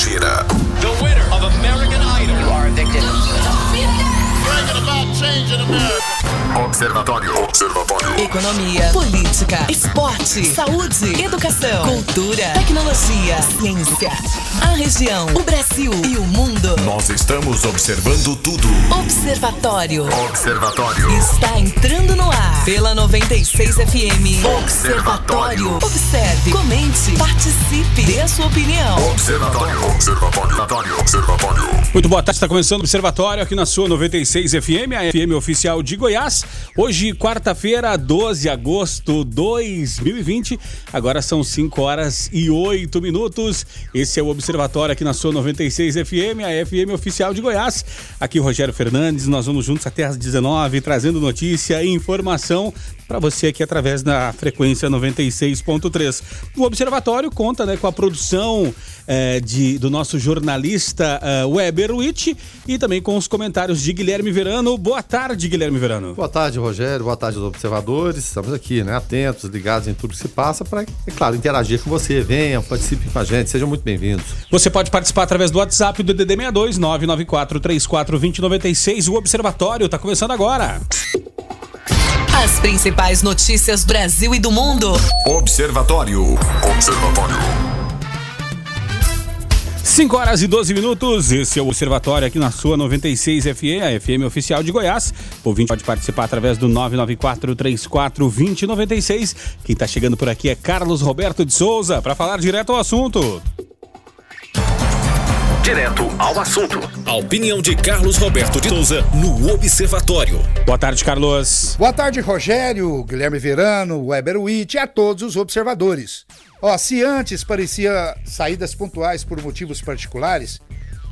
gira. The winner of American Idol. You are addicted. Bringing about change in America. Observatório. Observatório. Economia, política, esporte, saúde, educação, cultura, tecnologia, ciência. A região, o Brasil e o mundo. Nós estamos observando tudo. Observatório. Observatório. Está entrando no ar pela 96 FM. Observatório. Observe, comente, participe, dê a sua opinião. Observatório. Observatório. Observatório. Muito boa tarde, está começando o Observatório aqui na sua 96 FM, a FM oficial de Goiás. Hoje, quarta-feira, 12 de agosto de 2020. Agora são 5 horas e 8 minutos. Esse é o Observatório aqui na sua 96 FM, a FM oficial de Goiás. Aqui Rogério Fernandes, nós vamos juntos até às 19 trazendo notícia e informação para você aqui através da frequência 96.3. O Observatório conta né, com a produção eh, de, do nosso jornalista uh, Weber Witt e também com os comentários de Guilherme Verano. Boa tarde, Guilherme Verano. Boa tarde, Rogério. Boa tarde aos observadores. Estamos aqui, né, atentos, ligados em tudo que se passa para, é claro, interagir com você. Venham, participem com a gente, sejam muito bem-vindos. Você pode participar através do WhatsApp do DDD 62 994 34 2096. O Observatório está começando agora. As principais notícias do Brasil e do mundo. Observatório. Observatório. 5 horas e 12 minutos, esse é o Observatório aqui na sua 96 FM, a FM oficial de Goiás. O ouvinte pode participar através do 994-34-2096. Quem está chegando por aqui é Carlos Roberto de Souza, para falar direto ao assunto. Direto ao assunto. A opinião de Carlos Roberto de Souza no Observatório. Boa tarde, Carlos. Boa tarde, Rogério, Guilherme Verano, Weber Witt e a todos os observadores. Ó, se antes parecia saídas pontuais por motivos particulares,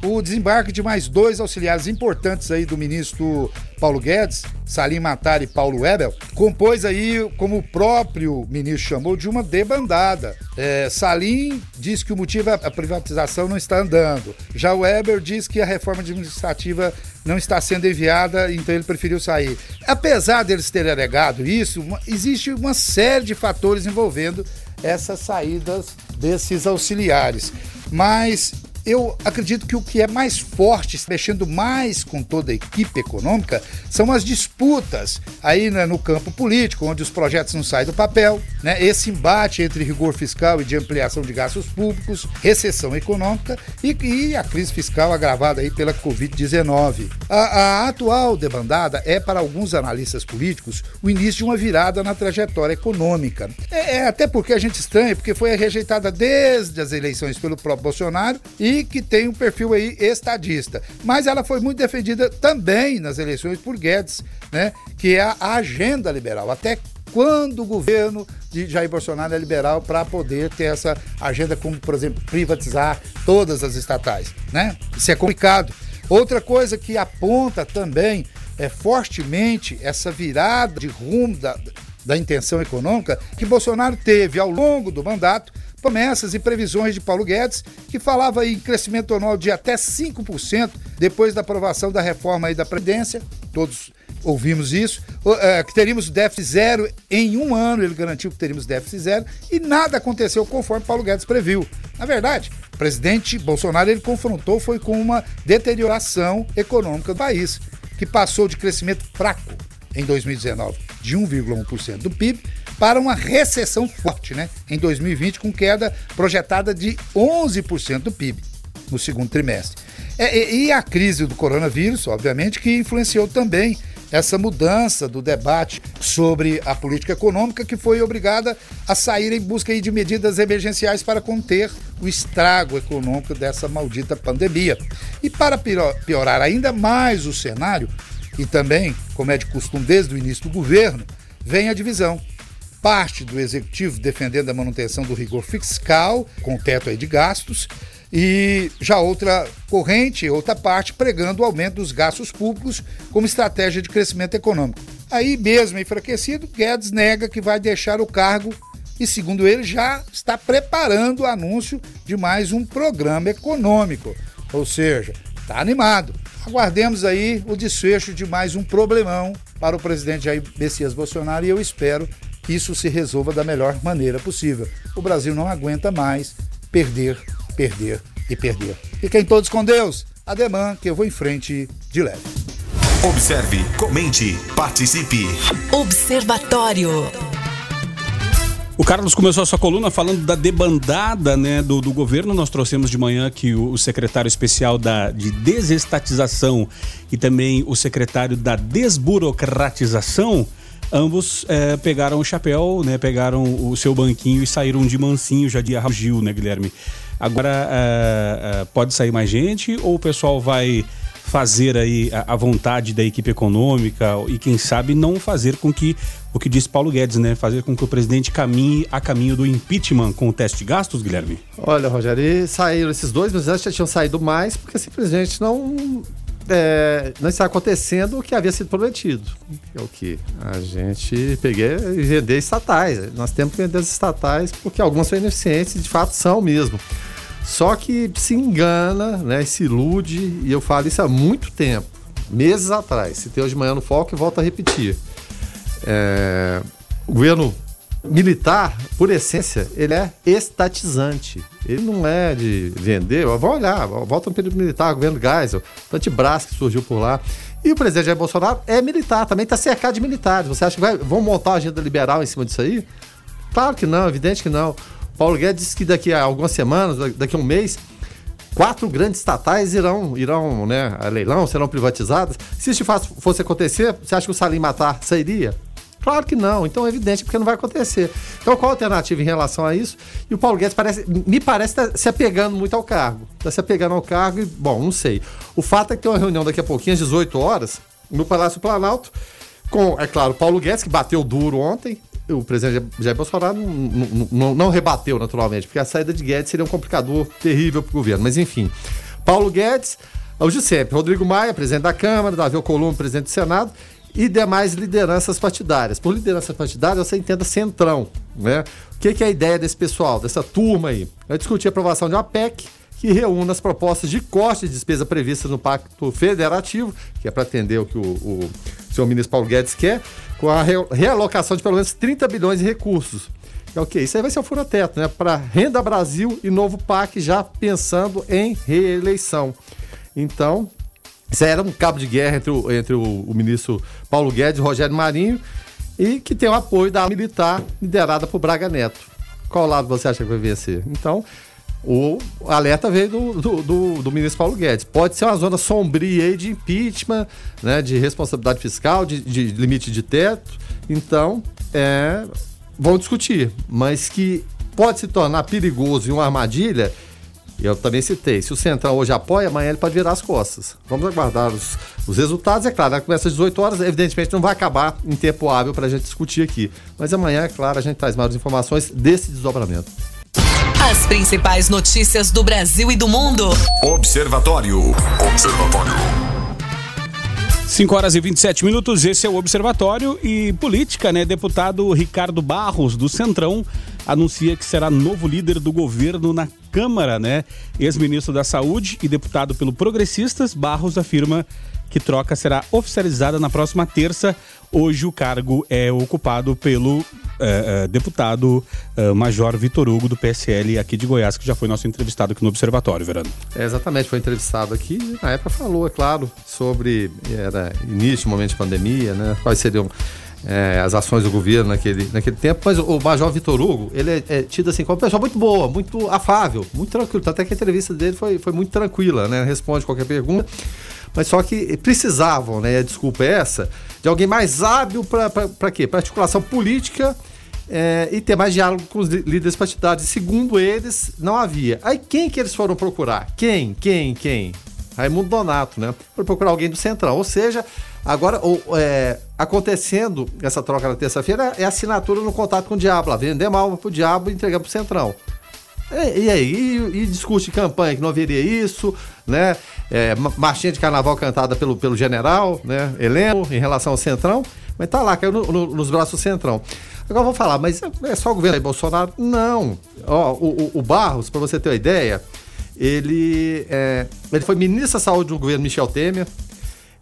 o desembarque de mais dois auxiliares importantes aí do ministro Paulo Guedes, Salim Matar e Paulo Webel, compôs aí, como o próprio ministro chamou, de uma debandada. É, Salim diz que o motivo é a privatização não está andando. Já o Weber diz que a reforma administrativa não está sendo enviada, então ele preferiu sair. Apesar deles terem alegado isso, existe uma série de fatores envolvendo essas saídas desses auxiliares. Mas eu acredito que o que é mais forte, mexendo mais com toda a equipe econômica, são as disputas aí né, no campo político, onde os projetos não saem do papel, né? Esse embate entre rigor fiscal e de ampliação de gastos públicos, recessão econômica e, e a crise fiscal agravada aí pela Covid-19. A, a atual debandada é, para alguns analistas políticos, o início de uma virada na trajetória econômica. É, é até porque a gente estranha, porque foi rejeitada desde as eleições pelo próprio Bolsonaro e que tem um perfil aí estadista. Mas ela foi muito defendida também nas eleições por Guedes, né? Que é a agenda liberal. Até quando o governo de Jair Bolsonaro é liberal para poder ter essa agenda, como, por exemplo, privatizar todas as estatais, né? Isso é complicado. Outra coisa que aponta também é fortemente essa virada de rumo da, da intenção econômica que Bolsonaro teve ao longo do mandato, promessas e previsões de Paulo Guedes, que falava em crescimento anual de até 5% depois da aprovação da reforma da Previdência, todos ouvimos isso, eh, que teríamos déficit zero em um ano, ele garantiu que teríamos déficit zero, e nada aconteceu conforme Paulo Guedes previu. Na verdade, o presidente Bolsonaro ele confrontou foi com uma deterioração econômica do país, que passou de crescimento fraco em 2019, de 1,1% do PIB, para uma recessão forte, né? Em 2020, com queda projetada de 11% do PIB no segundo trimestre. É, e, a crise do coronavírus, obviamente, que influenciou também essa mudança do debate sobre a política econômica, que foi obrigada a sair em busca de medidas emergenciais para conter o estrago econômico dessa maldita pandemia. E para pior- piorar ainda mais o cenário, e também, como é de costume desde o início do governo, vem a divisão parte do executivo defendendo a manutenção do rigor fiscal, com teto aí de gastos, e já outra corrente, outra parte, pregando o aumento dos gastos públicos como estratégia de crescimento econômico. Aí, mesmo enfraquecido, Guedes nega que vai deixar o cargo e, segundo ele, já está preparando o anúncio de mais um programa econômico. Ou seja, está animado. Aguardemos aí o desfecho de mais um problemão para o presidente Jair Messias Bolsonaro e eu espero que isso se resolva da melhor maneira possível. O Brasil não aguenta mais perder, perder, e perder. Fiquem todos com Deus. Ademã, que eu vou em frente de leve. Observe, comente, participe. Observatório. O Carlos começou a sua coluna falando da debandada né, do, do governo. Nós trouxemos de manhã que o, o secretário especial da, de desestatização e também o secretário da desburocratização, ambos eh, pegaram o chapéu, né, pegaram o seu banquinho e saíram de mansinho já de Gil, né, Guilherme? Agora eh, eh, pode sair mais gente ou o pessoal vai fazer aí a, a vontade da equipe econômica e quem sabe não fazer com que o que disse Paulo Guedes, né, fazer com que o presidente caminhe a caminho do impeachment com o teste de gastos, Guilherme? Olha, Rogério, e saíram esses dois, mas antes já tinham saído mais, porque simplesmente não, é, não está acontecendo o que havia sido prometido. É o que? A gente peguei e vender estatais. Nós temos que vender as estatais porque algumas são ineficientes e de fato são mesmo. Só que se engana, né, se ilude, e eu falo isso há muito tempo, meses atrás. Se tem hoje de manhã no foco, eu volto a repetir. É, o governo militar, por essência, ele é estatizante. Ele não é de vender. Vamos olhar, volta no período militar, governo Geisel, Antibras que surgiu por lá. E o presidente Jair Bolsonaro é militar, também está cercado de militares. Você acha que vai, vão montar a agenda liberal em cima disso aí? Claro que não, evidente que não. Paulo Guedes disse que daqui a algumas semanas, daqui a um mês, quatro grandes estatais irão, irão né, a leilão, serão privatizadas. Se isso fosse acontecer, você acha que o Salim Matar sairia? Claro que não, então é evidente porque não vai acontecer. Então qual a alternativa em relação a isso? E o Paulo Guedes parece, me parece estar tá se apegando muito ao cargo. Está se apegando ao cargo e, bom, não sei. O fato é que tem uma reunião daqui a pouquinho, às 18 horas, no Palácio Planalto, com, é claro, Paulo Guedes, que bateu duro ontem, o presidente Jair Bolsonaro não, não, não, rebateu naturalmente, porque a saída de Guedes seria um complicador terrível para o governo. Mas enfim, Paulo Guedes, o sempre, Rodrigo Maia, presidente da Câmara, Davi Alcolumbre, presidente do Senado, e demais lideranças partidárias. Por liderança partidária, você entenda centrão, né? O que, que é a ideia desse pessoal, dessa turma aí? É discutir a aprovação de uma PEC que reúna as propostas de corte de despesa previstas no Pacto Federativo, que é para atender o que o, o senhor ministro Paulo Guedes quer, com a realocação de pelo menos 30 bilhões de recursos. É ok, isso aí vai ser o fura-teto, né? Para Renda Brasil e novo PAC já pensando em reeleição. Então, isso era um cabo de guerra entre o, entre o, o ministro Paulo Guedes e Rogério Marinho e que tem o apoio da militar liderada por Braga Neto. Qual lado você acha que vai vencer? Então, o alerta veio do, do, do, do, ministro Paulo Guedes. Pode ser uma zona sombria aí de impeachment, né, de responsabilidade fiscal, de, de limite de teto. Então, é, vão discutir. Mas que pode se tornar perigoso e uma armadilha, eu também citei. Se o Centrão hoje apoia, amanhã ele pode virar as costas. Vamos aguardar os, os resultados. É claro, começa às 18 horas, evidentemente não vai acabar em tempo hábil para a gente discutir aqui. Mas amanhã, é claro, a gente traz maiores informações desse desdobramento. As principais notícias do Brasil e do mundo. Observatório. Observatório. 5 horas e 27 minutos, esse é o Observatório e Política, né? Deputado Ricardo Barros, do Centrão, anuncia que será novo líder do governo na Câmara, né? Ex-ministro da Saúde e deputado pelo Progressistas, Barros afirma que troca será oficializada na próxima terça. Hoje o cargo é ocupado pelo é, é, deputado é, Major Vitor Hugo, do PSL aqui de Goiás, que já foi nosso entrevistado aqui no Observatório, Verano. É, exatamente, foi entrevistado aqui. Na época falou, é claro, sobre era início, momento de pandemia, né? Quais seriam é, as ações do governo naquele, naquele tempo, mas o Major Vitor Hugo, ele é, é, tido assim como uma pessoa muito boa, muito afável, muito tranquilo. Até que a entrevista dele foi, foi muito tranquila, né? Responde qualquer pergunta. Mas só que precisavam, né? A desculpa é essa, de alguém mais hábil para quê? Para articulação política é, e ter mais diálogo com os líderes partidários. E segundo eles, não havia. Aí quem que eles foram procurar? Quem? Quem? Quem? Raimundo Donato, né? Foram procurar alguém do Centrão. Ou seja, agora ou, é, acontecendo essa troca na terça-feira é assinatura no contato com o diabo. Lá, vender uma alma pro diabo e entregar pro Centrão. E, e aí? E, e, discute campanha que não haveria isso, né? É, marchinha de carnaval cantada pelo, pelo general, né? Heleno, em relação ao Centrão. Mas tá lá, caiu no, no, nos braços do Centrão. Agora vou falar, mas é só o governo aí, Bolsonaro? Não. Ó, o, o, Barros, para você ter uma ideia, ele, é, ele foi ministro da Saúde do governo Michel Temer.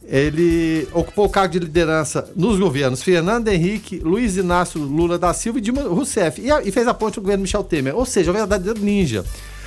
Ele ocupou o cargo de liderança nos governos Fernando Henrique, Luiz Inácio Lula da Silva e Dilma Rousseff. E, e fez a ponte do governo Michel Temer. Ou seja, o verdadeiro ninja.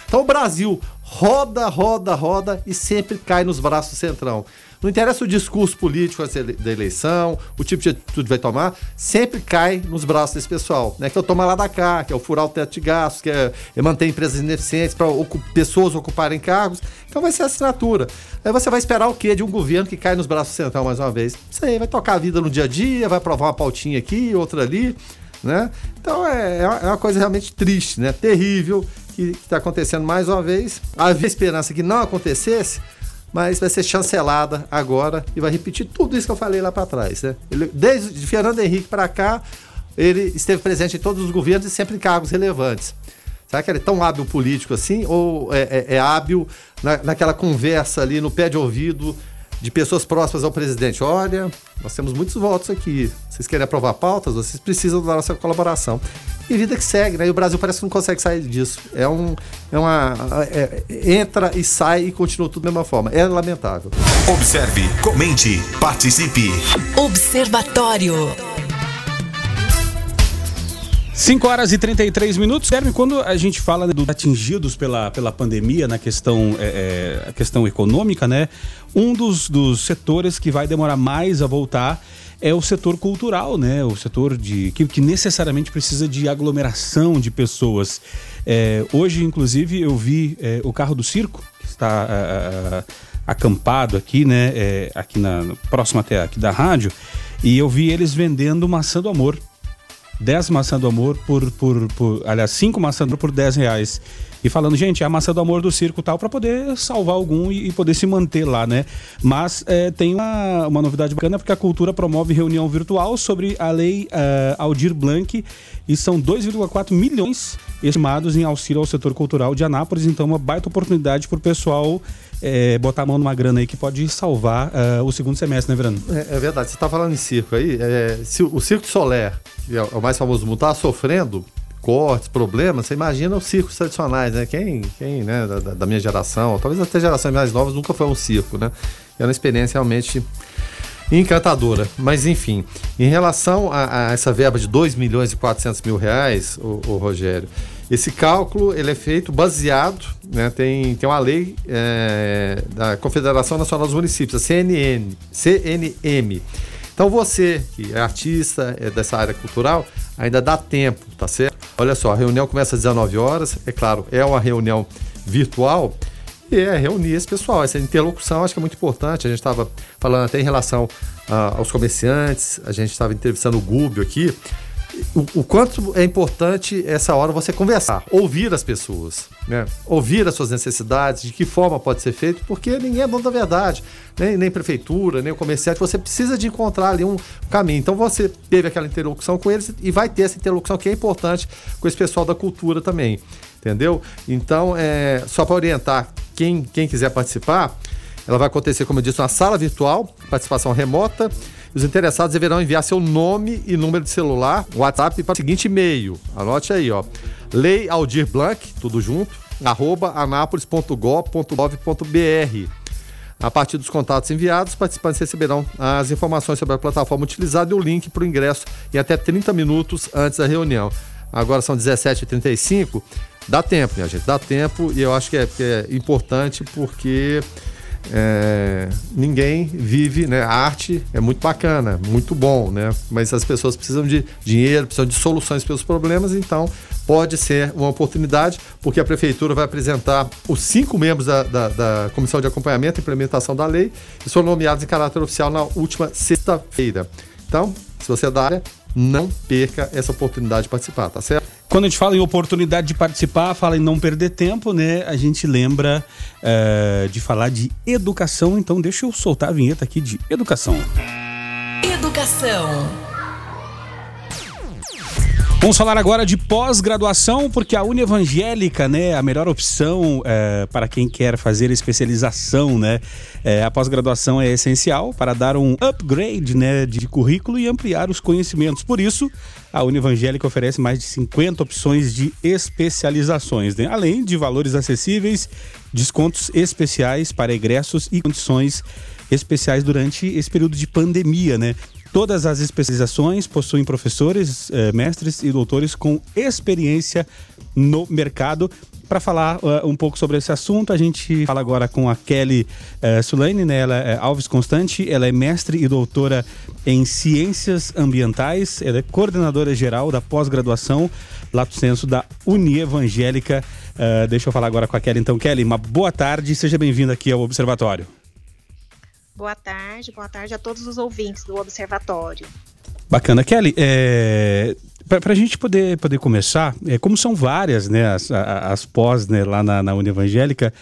Então o Brasil roda, roda, roda e sempre cai nos braços do Centrão. Não interessa o discurso político da eleição, o tipo de atitude vai tomar, sempre cai nos braços desse pessoal, né? Que é o tomar lá da cá, que é o furar o teto de gastos, que é, é manter empresas ineficientes para ocup pessoas ocuparem cargos. Então vai ser assinatura. Aí você vai esperar o quê de um governo que cai nos braços central mais uma vez? Isso aí, vai tocar a vida no dia a dia, vai aprovar uma pautinha aqui, outra ali, né? Então é, é uma coisa realmente triste, né? Terrível que está acontecendo mais uma vez. Havia esperança que não acontecesse, mas vai ser chancelada agora e vai repetir tudo isso que eu falei lá para trás. Né? Ele, desde Fernando Henrique para cá, ele esteve presente em todos os governos e sempre em cargos relevantes. Será que ele é tão hábil político assim? Ou é, é, é hábil na, naquela conversa ali no pé de ouvido de pessoas próximas ao presidente. Olha, nós temos muitos votos aqui. Vocês querem aprovar pautas? Vocês precisam da nossa colaboração. E vida que segue, né? E o Brasil parece que não consegue sair disso. É um. É uma. É, entra e sai e continua tudo da mesma forma. É lamentável. Observe, comente, participe. Observatório. 5 horas e 33 minutos. Guilherme, quando a gente fala né, dos atingidos pela, pela pandemia na questão, é, é, a questão econômica, né? Um dos, dos setores que vai demorar mais a voltar é o setor cultural, né? O setor de que, que necessariamente precisa de aglomeração de pessoas. É, hoje, inclusive, eu vi é, o carro do circo que está é, é, acampado aqui, né? É, aqui na próximo até aqui da rádio, e eu vi eles vendendo maçã do amor. 10 maçã do amor por, por, por aliás, 5 maçã do por 10 reais. E falando, gente, é a maçã do amor do circo tal, para poder salvar algum e, e, poder se manter lá, né? Mas é, tem uma, uma novidade bacana, porque a cultura promove reunião virtual sobre a lei uh, Aldir Blanc e são 2,4 milhões estimados em auxílio ao setor cultural de Anápolis. Então, uma baita oportunidade para o pessoal é, botar a mão numa grana aí que pode salvar uh, o segundo semestre, né, Verano? É, é verdade. Você está falando em circo aí. É, se o Circo Soler, que é o mais famoso do mundo, está sofrendo cortes, problemas, você imagina os circos tradicionais, né? Quem, quem né, da, da, minha geração, talvez até gerações mais novas, nunca foi um circo, né? É uma experiência realmente encantadora. Mas enfim, em relação a, a essa verba de 2 milhões e 400 mil reais, o, o Rogério, esse cálculo ele é feito baseado, né, tem, tem uma lei é, da Confederação Nacional dos Municípios, a CNN, CNM. Então você que é artista, é dessa área cultural, ainda dá tempo, tá certo? Olha só, a reunião começa às 19 horas, é claro, é uma reunião virtual e é reunir esse pessoal. Essa interlocução acho que é muito importante. A gente estava falando até em relação uh, aos comerciantes, a gente estava entrevistando o Gúbio aqui o, quanto é importante essa hora você conversar, ouvir as pessoas, né? ouvir as suas necessidades, de que forma pode ser feito, porque ninguém é dono da verdade, nem, nem prefeitura, nem o comerciante, você precisa de encontrar ali um caminho. Então você teve aquela interlocução com eles e vai ter essa interlocução que é importante com esse pessoal da cultura também, entendeu? Então, é, só para orientar quem, quem quiser participar, ela vai acontecer, como eu disse, uma sala virtual, participação remota. Os interessados deverão enviar seu nome e número de celular, WhatsApp para o seguinte e-mail. Anote aí, ó. Lei Aldir Blanc, tudo junto, arroba anápolis.gov.br. A partir dos contatos enviados, os participantes receberão as informações sobre a plataforma utilizada e o link para o ingresso em até 30 minutos antes da reunião. Agora são 17h35. Dá tempo, minha gente, dá tempo e eu acho que é, que é importante porque é, ninguém vive, né? A arte é muito bacana, muito bom, né? Mas as pessoas precisam de dinheiro, precisam de soluções para os problemas, então pode ser uma oportunidade, porque a prefeitura vai apresentar os cinco membros da, da, da comissão de acompanhamento e implementação da lei, que foram nomeados em caráter oficial na última sexta-feira. Então, se você é da área, não perca essa oportunidade de participar, tá certo? Quando a gente fala em oportunidade de participar, fala em não perder tempo, né? A gente lembra uh, de falar de educação, então deixa eu soltar a vinheta aqui de educação. Educação. Vamos falar agora de pós-graduação, porque a Univangélica, né, a melhor opção é, para quem quer fazer especialização, né? É, a pós-graduação é essencial para dar um upgrade, né, de currículo e ampliar os conhecimentos. Por isso, a Univangélica oferece mais de 50 opções de especializações, né? além de valores acessíveis, descontos especiais para egressos e condições especiais durante esse período de pandemia, né? Todas as especializações possuem professores, eh, mestres e doutores com experiência no mercado para falar uh, um pouco sobre esse assunto, a gente fala agora com a Kelly uh, Sulaine, né? Ela é Alves Constante, ela é mestre e doutora em Ciências Ambientais, ela é coordenadora geral da pós-graduação Lato Senso da Unievangélica. Uh, deixa eu falar agora com a Kelly. Então, Kelly, uma boa tarde seja bem-vinda aqui ao Observatório. Boa tarde, boa tarde a todos os ouvintes do Observatório. Bacana. Kelly, é, para a gente poder, poder começar, é, como são várias né, as, as pós né, lá na, na Uni Evangélica,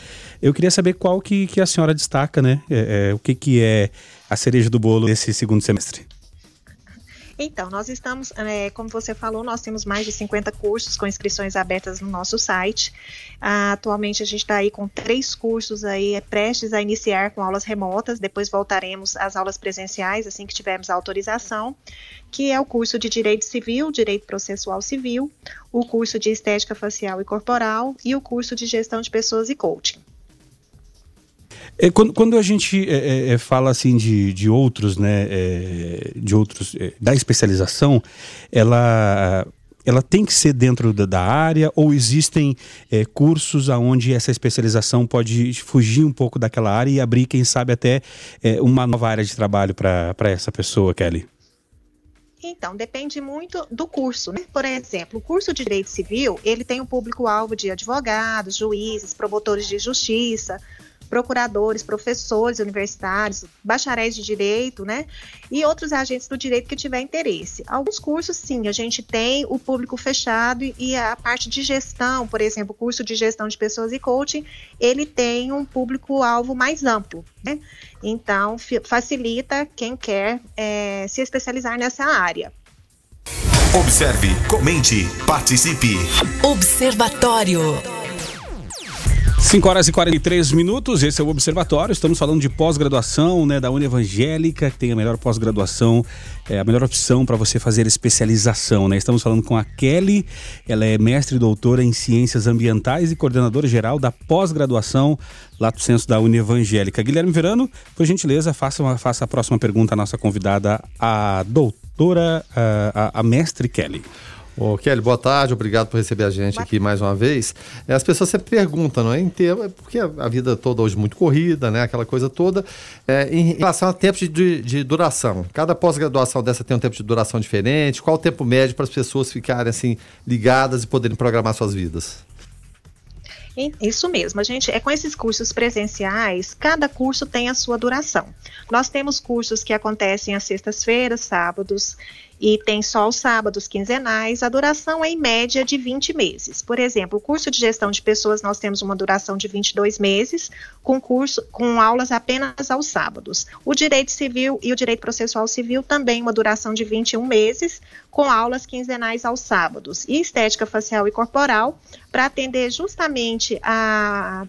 eu queria saber qual que, que a senhora destaca, né? É, é, o que, que é a cereja do bolo desse segundo semestre. Então, nós estamos, é, como você falou, nós temos mais de 50 cursos com inscrições abertas no nosso site. Ah, atualmente a gente está aí com três cursos aí é, prestes a iniciar com aulas remotas, depois voltaremos às aulas presenciais assim que tivermos a autorização, que é o curso de Direito Civil, Direito Processual Civil, o curso de Estética Facial e Corporal e o curso de Gestão de Pessoas e Coaching. É, quando, quando, a gente é, é, é, fala assim de, de outros, né, é, de outros, é, da especialização, ela, ela tem que ser dentro da, da área ou existem cursos aonde essa especialização pode fugir um pouco daquela área e abrir, quem sabe, até uma nova área de trabalho para essa pessoa, Kelly? Então, depende muito do curso. Né? Por exemplo, o curso de Direito Civil, ele tem um público-alvo de advogados, juízes, promotores de justiça, procuradores, professores universitários, bacharéis de direito, né? E outros agentes do direito que tiver interesse. Alguns cursos, sim, a gente tem o público fechado e a parte de gestão, por exemplo, o curso de gestão de pessoas e coaching, ele tem um público-alvo mais amplo, né? Então, facilita quem quer é, se especializar nessa área. Observe, comente, participe. Observatório. 5 horas e 43 minutos, esse é o Observatório. Estamos falando de pós-graduação, né, da Uni Evangélica, que tem a melhor pós-graduação, é a melhor opção para você fazer especialização, né? Estamos falando com a Kelly, ela é mestre e doutora em Ciências Ambientais e coordenadora geral da pós-graduação Lato Senso da Uni Evangélica. Guilherme Verano, por gentileza, faça, uma, faça a próxima pergunta à nossa convidada, a doutora, a, a, a mestre Kelly. Ô, Kelly, boa tarde, obrigado por receber a gente aqui mais uma vez. É, as pessoas sempre perguntam, não é? Inteiro, é porque a vida toda hoje é muito corrida, né? Aquela coisa toda. É, em relação a tempo de, de, de duração. Cada pós-graduação dessa tem um tempo de duração diferente. Qual o tempo médio para as pessoas ficarem assim ligadas e poderem programar suas vidas? Isso mesmo, a gente é com esses cursos presenciais, cada curso tem a sua duração. Nós temos cursos que acontecem às sextas-feiras, sábados e tem só os sábados quinzenais, a duração é em média de 20 meses. Por exemplo, o curso de gestão de pessoas nós temos uma duração de 22 meses, com curso com aulas apenas aos sábados. O direito civil e o direito processual civil também uma duração de 21 meses, com aulas quinzenais aos sábados. E estética facial e corporal para atender justamente a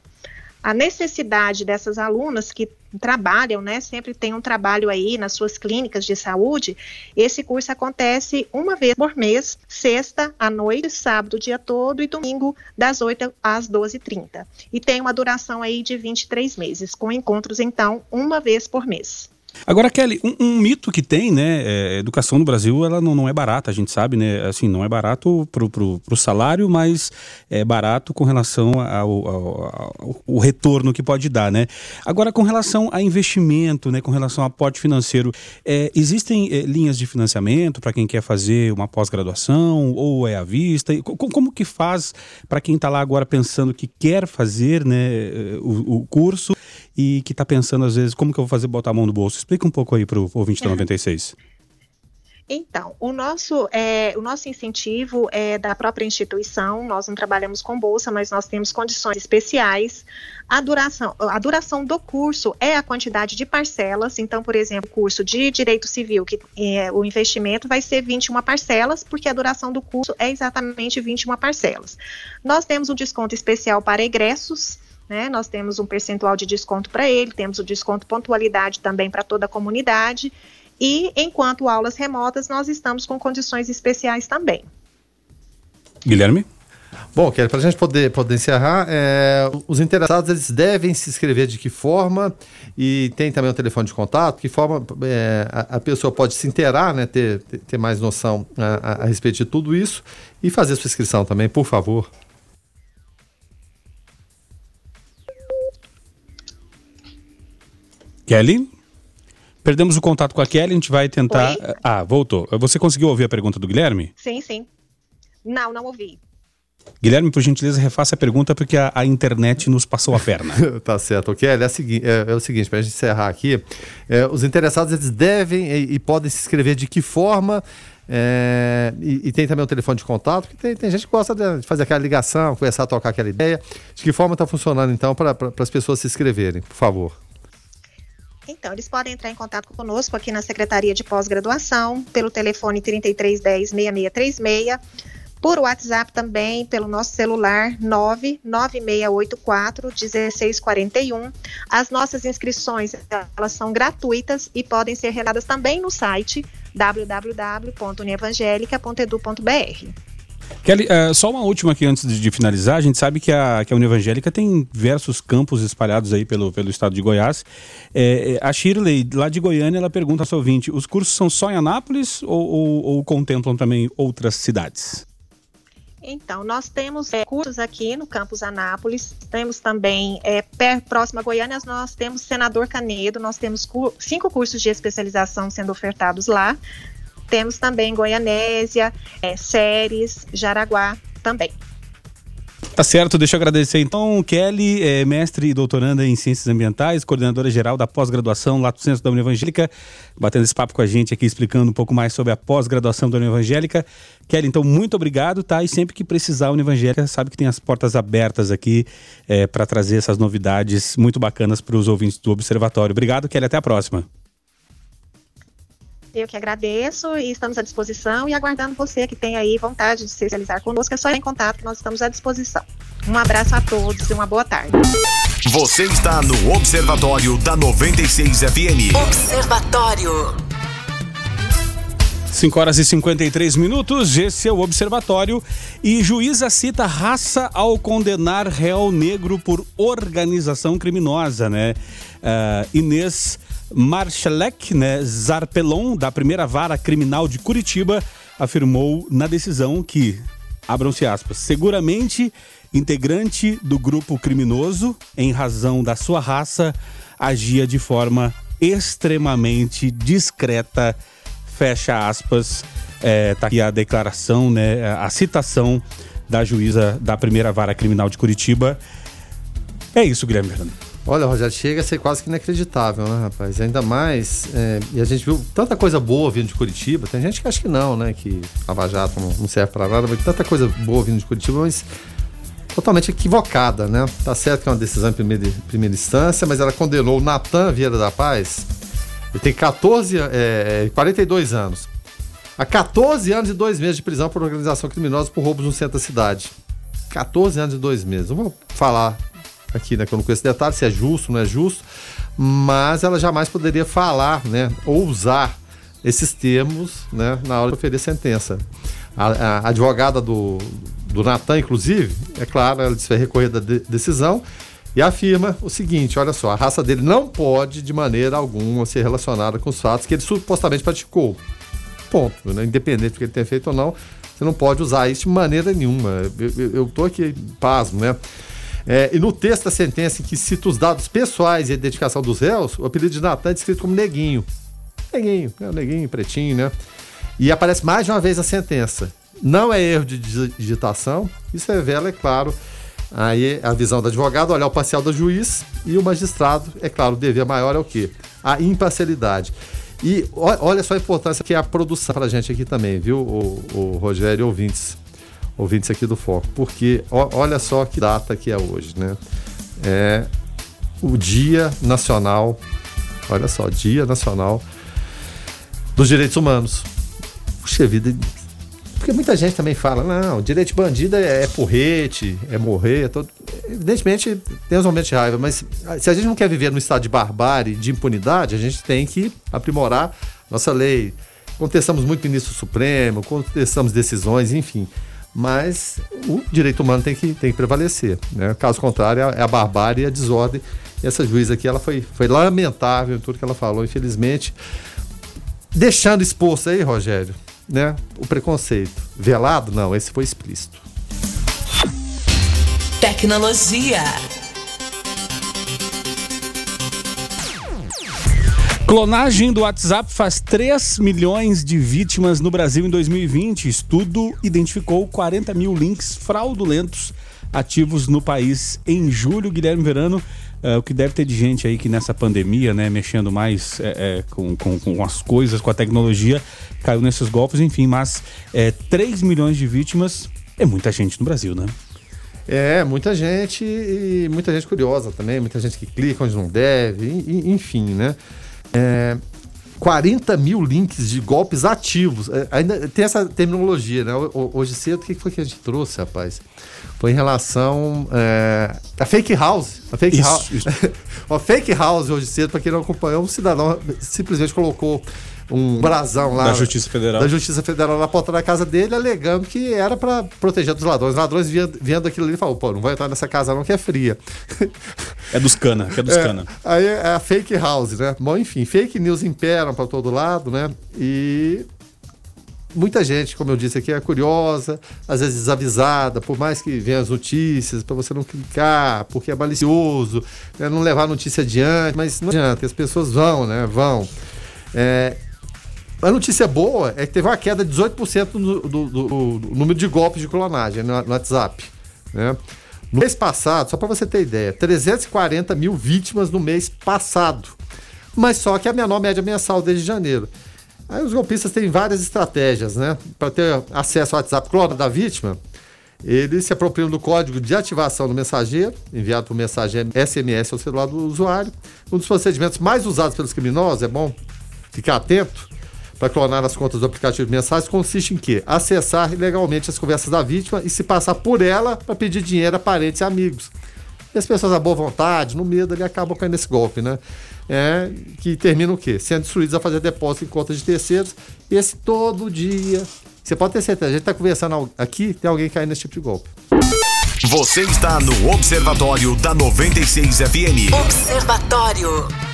a necessidade dessas alunas que trabalham, né, sempre tem um trabalho aí nas suas clínicas de saúde, esse curso acontece uma vez por mês, sexta à noite, sábado o dia todo e domingo das 8 às 12h30. E tem uma duração aí de 23 meses, com encontros então uma vez por mês. Agora, Kelly, um, um, mito que tem, né? É, educação no Brasil, ela não, não, é barata, a gente sabe, né? Assim, não é barato pro, pro, pro salário, mas é barato com relação ao, ao, ao, ao, retorno que pode dar, né? Agora, com relação a investimento, né? Com relação a aporte financeiro, é, existem é, linhas de financiamento para quem quer fazer uma pós-graduação ou é à vista? Como, como que faz para quem está lá agora pensando que quer fazer né, o, o curso e que está pensando, às vezes, como que eu vou fazer botar a mão no bolso? Explica um pouco aí para o ouvinte da 96. Então, o nosso, é, o nosso incentivo é da própria instituição, nós não trabalhamos com bolsa, mas nós temos condições especiais. A duração, a duração do curso é a quantidade de parcelas, então, por exemplo, o curso de Direito Civil, que é, o investimento vai ser 21 parcelas, porque a duração do curso é exatamente 21 parcelas. Nós temos um desconto especial para egressos, né? Nós temos um percentual de desconto para ele, temos o desconto pontualidade também para toda a comunidade. E enquanto aulas remotas, nós estamos com condições especiais também. Guilherme? Bom, Kelly, para a gente poder, poder encerrar, é, os interessados eles devem se inscrever de que forma e tem também o telefone de contato, que forma é, a, a, pessoa pode se inteirar, né, ter, ter mais noção a, a, a respeito de tudo isso e fazer sua inscrição também, por favor. Kelly? Perdemos o contato com a Kelly, a gente vai tentar. Oi? Ah, voltou. Você conseguiu ouvir a pergunta do Guilherme? Sim, sim. Não, não ouvi. Guilherme, por gentileza, refaça a pergunta porque a, a internet nos passou a perna. Tá certo, ok? É, segui- é, é o seguinte, para a gente encerrar aqui, é, os interessados eles devem e, e podem se inscrever de que forma, é, e, e tem também o telefone de contato, porque tem, tem gente que gosta de fazer aquela ligação, começar a tocar aquela ideia. De que forma está funcionando então para as pessoas se inscreverem, por favor? Então, eles podem entrar em contato conosco aqui na Secretaria de Pós-Graduação, pelo telefone 3310-6636, por WhatsApp também, pelo nosso celular 99684-1641. As nossas inscrições, elas são gratuitas e podem ser realizadas também no site www.unievangelica.edu.br. Kelly, eh, só uma última aqui antes de, de finalizar. A gente sabe que a, que a União Evangélica tem diversos campos espalhados aí pelo, pelo estado de Goiás. Eh, a Shirley, lá de Goiânia, ela pergunta ao seu ouvinte: os cursos são só em Anápolis ou, ou- ou contemplam também outras cidades? Então, nós temos é, cursos aqui no campus Anápolis, temos também, é, próximo a Goiânia, nós temos Senador Canedo, nós temos cu- cinco cursos de especialização sendo ofertados lá. Temos também Goianésia, é, Séries, Jaraguá também. Tá certo, deixa eu agradecer então, Kelly, eh, mestre e doutoranda em Ciências Ambientais, coordenadora geral da pós-graduação lá do Centro da União Evangélica, batendo esse papo com a gente aqui, explicando um pouco mais sobre a pós-graduação da União Evangélica. Kelly, então, muito obrigado, tá? E sempre que precisar, a União Evangélica sabe que tem as portas abertas aqui para trazer essas novidades muito bacanas para os ouvintes do Observatório. Obrigado, Kelly, até a próxima. Eu que agradeço e estamos à disposição e aguardando você que tem aí vontade de se especializar conosco, é só em contato que nós estamos à disposição. Um abraço a todos e uma boa tarde. Você está no Observatório da 96 FM. Observatório. 5 horas e 53 minutos, esse é o Observatório. E juíza cita raça ao condenar réu negro por organização criminosa, né? Ah, Inês Marchalek, né, Zarpelon, da primeira vara criminal de Curitiba, afirmou na decisão que, abram-se aspas, seguramente integrante do grupo criminoso, em razão da sua raça, agia de forma extremamente discreta fecha aspas, é, tá aqui a declaração, né, a citação da juíza da primeira vara criminal de Curitiba. É isso, Guilherme Fernando. Olha, Rogério, chega a ser quase que inacreditável, né, rapaz? Ainda mais, é, e a gente viu tanta coisa boa vindo de Curitiba. Tem gente que acha que não, né? Que Lava Jato não, serve pra nada, mas tanta coisa boa vindo de Curitiba, mas totalmente equivocada, né? Tá certo que é uma decisão em primeira, primeira instância, mas ela condenou o Natan Vieira da Paz. Ele tem 14, é, 42 anos. A 14 anos e 2 meses de prisão por organização criminosa por roubos no centro da cidade. 14 anos e 2 meses. Não vou falar aqui, né, que eu não conheço detalhes, se é justo, não é justo, mas ela jamais poderia falar, né, ou usar esses termos, né, na hora de oferecer sentença. A, a advogada do, do Natan, inclusive, é claro, ela disse vai recorrer da de- decisão e afirma o seguinte: olha só, a raça dele não pode, de maneira alguma, ser relacionada com os fatos que ele supostamente praticou. Ponto. Né? Independente do que ele tenha feito ou não, você não pode usar isso de maneira nenhuma. Eu, eu, eu tô aqui pasmo, né? É, e no texto da sentença em que cita os dados pessoais e a identificação dos réus, o apelido de Natan é descrito como Neguinho. Neguinho, é o Neguinho, pretinho, né? E aparece mais de uma vez na sentença. Não é erro de digi- digitação, isso revela, é claro, aí a visão do advogado, olhar o parcial do juiz e o magistrado, é claro, o dever maior é o quê? A imparcialidade. E olha só a importância que é a produção pra gente aqui também, viu, o, o Rogério ouvintes, ouvintes aqui do Foco, porque ó- olha só que data que é hoje, né? É o Dia Nacional, olha só, Dia Nacional dos Direitos Humanos. Puxa vida, porque muita gente também fala, não, direito bandido é, é porrete, é morrer, é todo... evidentemente tem uns momentos de raiva, mas ah, se a gente não quer viver num estado de barbárie, de impunidade, a gente tem que aprimorar nossa lei. Contestamos muito o ministro Supremo, contestamos decisões, enfim. Mas o direito humano tem que, tem que prevalecer. Né? Caso contrário, é a- é barbárie e a desordem. E essa juíza aqui, ela foi, foi lamentável em tudo que ela falou, infelizmente. Deixando exposto aí, Rogério, né? O preconceito. Velado? Não, esse foi explícito. Tecnologia. Clonagem do WhatsApp faz 3 milhões de vítimas no Brasil em 2020. Estudo identificou 40 mil links fraudulentos ativos no país em julho. Guilherme Verano, eh, o que deve ter de gente aí que nessa pandemia, né, mexendo mais eh, eh, com, com, com as coisas, com a tecnologia, caiu nesses golpes, enfim, mas é, 3 milhões de vítimas é muita gente no Brasil, né? É, muita gente e muita gente curiosa também, muita gente que clica onde não deve, enfim, né? É, 40 mil links de golpes ativos. É, ainda tem essa terminologia, né? Ho- ho- Hoje cedo, o que foi que a gente trouxe, rapaz? Foi em relação é, a fake house. A fake Isso, house. isso. Uma fake house hoje cedo, para quem não acompanhou, um cidadão simplesmente colocou um brasão lá Da Justiça Federal. da Justiça Federal na porta da casa dele, alegando que era para proteger dos ladrões. Os ladrões vendo aquilo ali falaram, pô, não vai entrar nessa casa não que é fria. É dos cana, que é dos É, cana. aí é a fake house, né? Bom, enfim, fake news imperam para todo lado, né? E muita gente, como eu disse aqui, é curiosa, às vezes desavisada, por mais que venha as notícias, para você não clicar, porque é malicioso, né? não levar a notícia adiante, mas não adianta, as pessoas vão, né? Vão. É, a notícia boa é que teve uma queda de 18% no, do, do- do- do número de golpes de clonagem no, no WhatsApp. Né? No mês passado, só para você ter ideia, 340 mil vítimas no mês passado. Mas só que a menor média mensal desde janeiro. Aí os golpistas têm várias estratégias, né? Para ter acesso ao WhatsApp clona da vítima, eles se apropriam do código de ativação do mensageiro, enviado por mensagem SMS ao celular do usuário. Um dos procedimentos mais usados pelos criminosos, é bom ficar atento, para clonar as contas do aplicativo de mensagens, consiste em quê? Acessar ilegalmente as conversas da vítima e se passar por ela para pedir dinheiro a parentes e amigos. E as pessoas à boa vontade, no medo, ali acabam caindo nesse golpe, né? É, que termina o quê? Sendo instruídos a fazer depósito em contas de terceiros. Esse todo dia. Você pode ter certeza, a gente está conversando aqui, tem alguém caindo nesse tipo de golpe. Você está no Observatório da 96 FM. Observatório.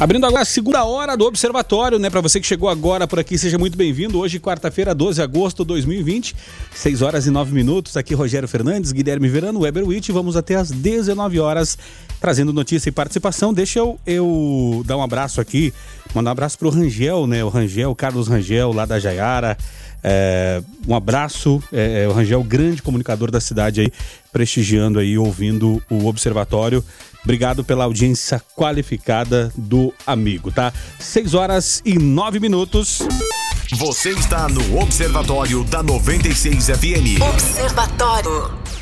Abrindo agora a segunda hora do Observatório, né? Para você que chegou agora por aqui, seja muito bem-vindo. Hoje, quarta-feira, 12 de agosto de 2020, 6 horas e 9 minutos. Aqui, Rogério Fernandes, Guilherme Verano, Weber Witt. Vamos até às 19 horas trazendo notícia e participação. Deixa eu, eu dar um abraço aqui, mandar um abraço pro Rangel, né? O Rangel, Carlos Rangel, lá da Jaiara. É, um abraço, é, é, o Rangel, grande comunicador da cidade aí, prestigiando aí, ouvindo o Observatório. Obrigado pela audiência qualificada do amigo, tá? 6 horas e 9 minutos. Você está no Observatório da 96 FM. Observatório.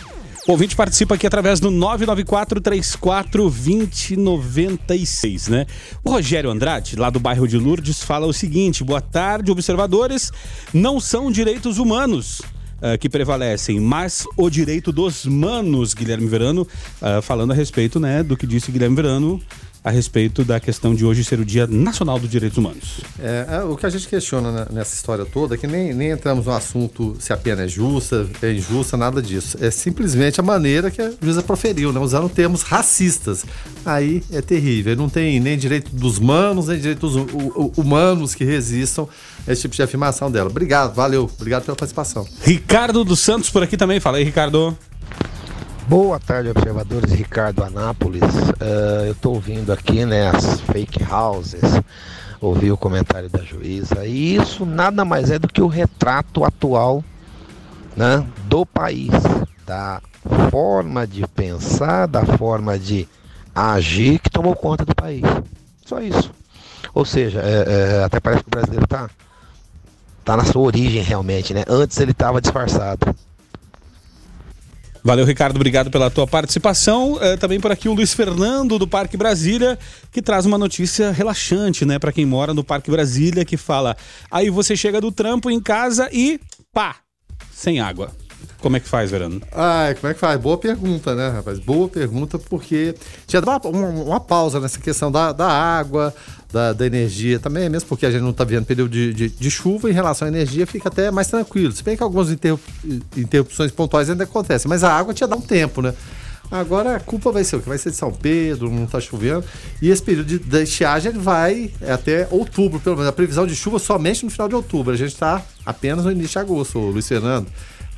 O ouvinte participa aqui através do 994 34 2096, né? O Rogério Andrade, lá do bairro de Lourdes, fala o seguinte: boa tarde, observadores. Não são direitos humanos. ah, que prevalecem, mas o direito dos manos, Guilherme Verano, ah, falando a respeito, né, do que disse Guilherme Verano a respeito da questão de hoje ser o Dia Nacional dos Direitos Humanos. É, é, o que a gente questiona né, nessa história toda é que nem, nem entramos no assunto se a pena é justa, é injusta, nada disso. É simplesmente a maneira que a juíza proferiu, né, usando termos racistas. Aí é terrível. Não tem nem direito dos manos, nem direito dos hu- hu- humanos que resistam a esse tipo de afirmação dela. Obrigado, valeu. Obrigado pela participação. Ricardo dos Santos por aqui também. Fala aí, Ricardo. Boa tarde, observadores. Ricardo Anápolis. Ah, eu estou ouvindo aqui né, as fake houses, ouvi o comentário da juíza, e isso nada mais é do que o retrato atual né, do país, da forma de pensar, da forma de agir que tomou conta do país. Só isso. Ou seja, é- é, até parece que o brasileiro está tá na sua origem realmente, né? Antes ele estava disfarçado. Valeu, Ricardo. Obrigado pela tua participação. Eh, também por aqui o Luiz Fernando do Parque Brasília, que traz uma notícia relaxante, né, para quem mora no Parque Brasília, que fala: aí você chega do trampo em casa e pá, sem água. Como é que faz, Verano? Ai, como é que faz? Boa pergunta, né, rapaz? Boa pergunta, porque tinha dado uma, uma- pausa nessa questão da, da água, da, da energia também, mesmo porque a gente não está vendo período de, de, de chuva em relação à energia, fica até mais tranquilo. Se bem que algumas interrup- interrupções pontuais ainda acontecem, mas a água tinha dado um tempo, né? Agora a culpa vai ser o que? Vai ser de São Pedro, não está chovendo. E esse período de, da estiagem vai até outubro, pelo menos. A previsão de chuva somente no final de outubro. A gente está apenas no início de agosto, Luiz Fernando.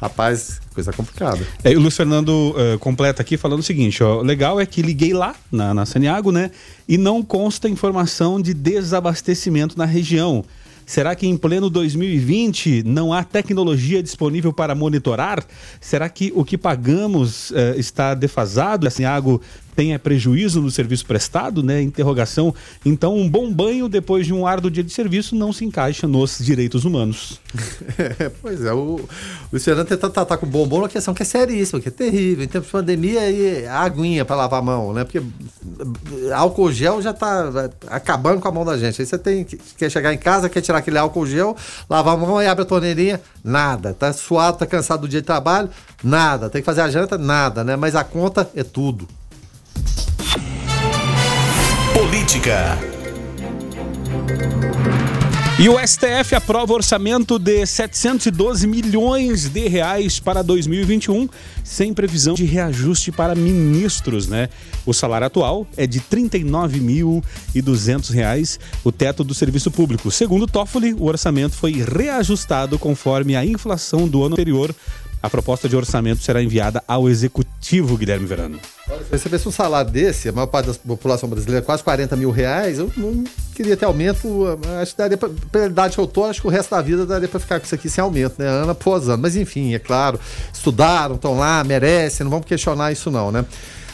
Rapaz, coisa complicada. É, o Luiz Fernando eh, completa aqui falando o seguinte: ó, legal é que liguei lá na, na Saniago, né? E não consta informação de desabastecimento na região. Será que em pleno 2020 não há tecnologia disponível para monitorar? Será que o que pagamos eh, está defasado? A Saniago tem é, prejuízo no serviço prestado, né? Interrogação. Então, um bom banho depois de um árduo dia de serviço não se encaixa nos direitos humanos. É, pois é, o Luiz Fernando tenta tratar com bombom uma questão que é seríssima, que é terrível. Em tempos de pandemia, e a aguinha para lavar a mão, né? Porque álcool gel já tá acabando com a mão da gente. Aí você tem que quer chegar em casa, quer tirar aquele álcool gel, lavar a mão e abre a torneirinha, nada. Tá suado, tá cansado do dia de trabalho, nada. Tem que fazer a janta, nada, né? Mas a conta é tudo. Política. E o STF aprova orçamento de 712 milhões de reais para 2021, sem previsão de reajuste para ministros, né? O salário atual é de 39.200 reais, o teto do serviço público. Segundo Toffoli, o orçamento foi reajustado conforme a inflação do ano anterior. A proposta de orçamento será enviada ao executivo, Guilherme Verano. Olha, se recebesse um salário desse, a maior parte da população brasileira, quase 40 mil reais, eu não queria ter aumento. Acho que daria pra, pela idade que eu tô, acho que o resto da vida daria pra ficar com isso aqui sem aumento, né? Ano após ano. Mas enfim, é claro, estudaram, estão lá, merecem, não vamos questionar isso não, né?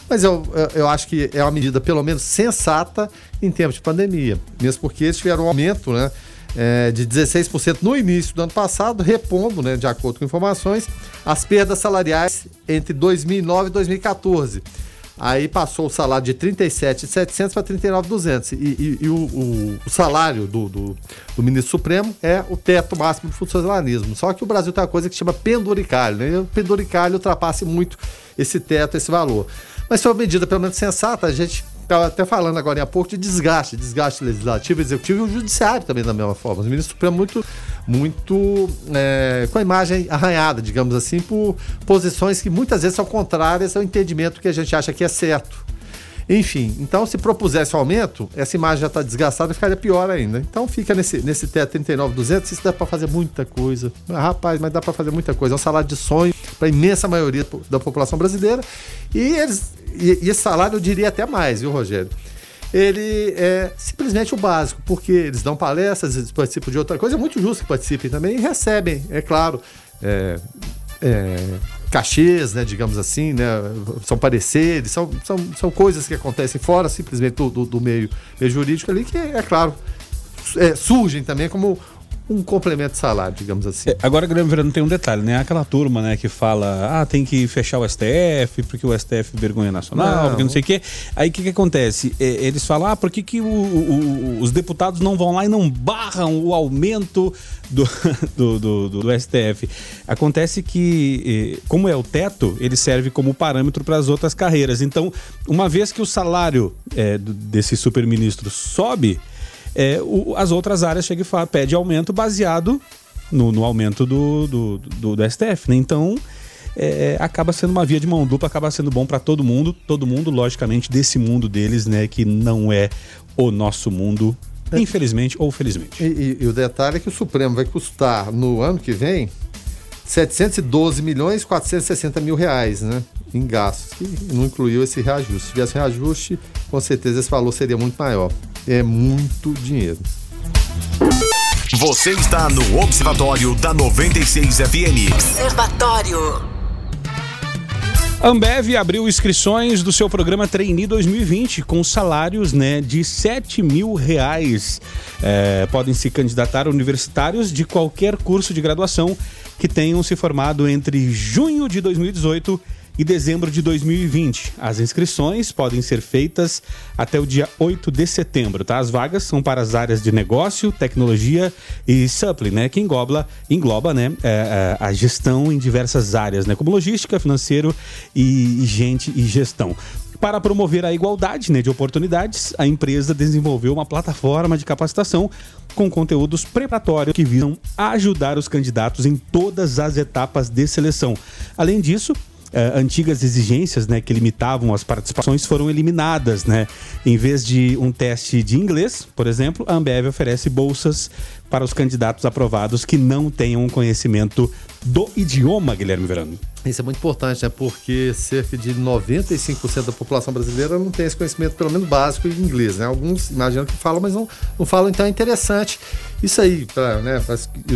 Mas eu, eu, eu acho que é uma medida, pelo menos, sensata em tempos de pandemia. Mesmo porque eles tiveram um aumento, né? É, de 16% no início do ano passado, repondo, né, de acordo com informações, as perdas salariais entre 2009 e 2014. Aí passou o salário de 37,700 para 39,200. E, e, e o, o, o, salário do, do, do, ministro Supremo é o teto máximo do funcionalismo. Só que o Brasil tem uma coisa que chama penduricalho. Né? E o penduricalho ultrapassa muito esse teto, esse valor. Mas foi uma medida pelo menos sensata. A gente estava até falando agora há pouco de desgaste, desgaste legislativo, executivo e o judiciário também da mesma forma. O ministro Supremo muito, muito é, com a imagem arranhada, digamos assim, por posições que muitas vezes são contrárias ao entendimento que a gente acha que é certo. Enfim, então se propusesse aumento, essa imagem já está desgastada e ficaria pior ainda. Então fica nesse, nesse teto 39,200, isso dá para fazer muita coisa. Rapaz, mas dá para fazer muita coisa. É um salário de sonho para a imensa maioria da população brasileira. E, eles, e, e esse salário eu diria até mais, viu, Rogério? ele é simplesmente o básico, porque eles dão palestras, eles participam de outra coisa, é muito justo que participem também e recebem, é claro, é, é, cachês, né, digamos assim, né, são pareceres, são, são, são coisas que acontecem fora simplesmente do, do, do meio, meio, jurídico ali, que, é claro, é, surgem também como um complemento de salário, digamos assim. É, agora, Guilherme Verano, tem um detalhe, né? Aquela turma, né, que fala, ah, tem que fechar o STF, porque o STF é vergonha nacional, não. porque não sei o quê. Aí o que, que acontece? É, eles falam, ah, por que, que o, o, os deputados não vão lá e não barram o aumento do, do, do, do STF? Acontece que, como é o teto, ele serve como parâmetro para as outras carreiras. Então, uma vez que o salário é, desse super-ministro sobe, é, o, as outras áreas chegam e pede aumento baseado no, no aumento do, do, do, do STF. Né? Então, é, acaba sendo uma via de mão dupla, acaba sendo bom para todo mundo, todo mundo, logicamente, desse mundo deles, né, que não é o nosso mundo, é. infelizmente ou felizmente. E, e, e, o detalhe é que o Supremo vai custar no ano que vem 712 milhões 460 mil reais, né? Em gastos, que não incluiu esse reajuste. Se tivesse reajuste, com certeza esse valor seria muito maior. É muito dinheiro. Você está no Observatório da 96 FM. Observatório. Ambev abriu inscrições do seu programa Trainee 2020 com salários né, de 7 mil reais. É, podem se candidatar universitários de qualquer curso de graduação que tenham se formado entre junho de 2018 e dezembro de 2020. As inscrições podem ser feitas até o dia 8 de setembro, tá? As vagas são para as áreas de negócio, tecnologia e supply, né? Que engloba, engloba né? É, é, a gestão em diversas áreas, né? Como logística, financeiro e, e gente e gestão. Para promover a igualdade né, de oportunidades, a empresa desenvolveu uma plataforma de capacitação com conteúdos preparatórios que visam ajudar os candidatos em todas as etapas de seleção. Além disso, eh, antigas exigências, né, que limitavam as participações foram eliminadas, né? Em vez de um teste de inglês, por exemplo, a Ambev oferece bolsas para os candidatos aprovados que não tenham conhecimento do idioma, Guilherme Verano. Isso é muito importante, né? Porque cerca de 95% da população brasileira não tem esse conhecimento, pelo menos básico, em inglês, né? Alguns imaginam que falam, mas não, não falam, então é interessante. Isso aí, né,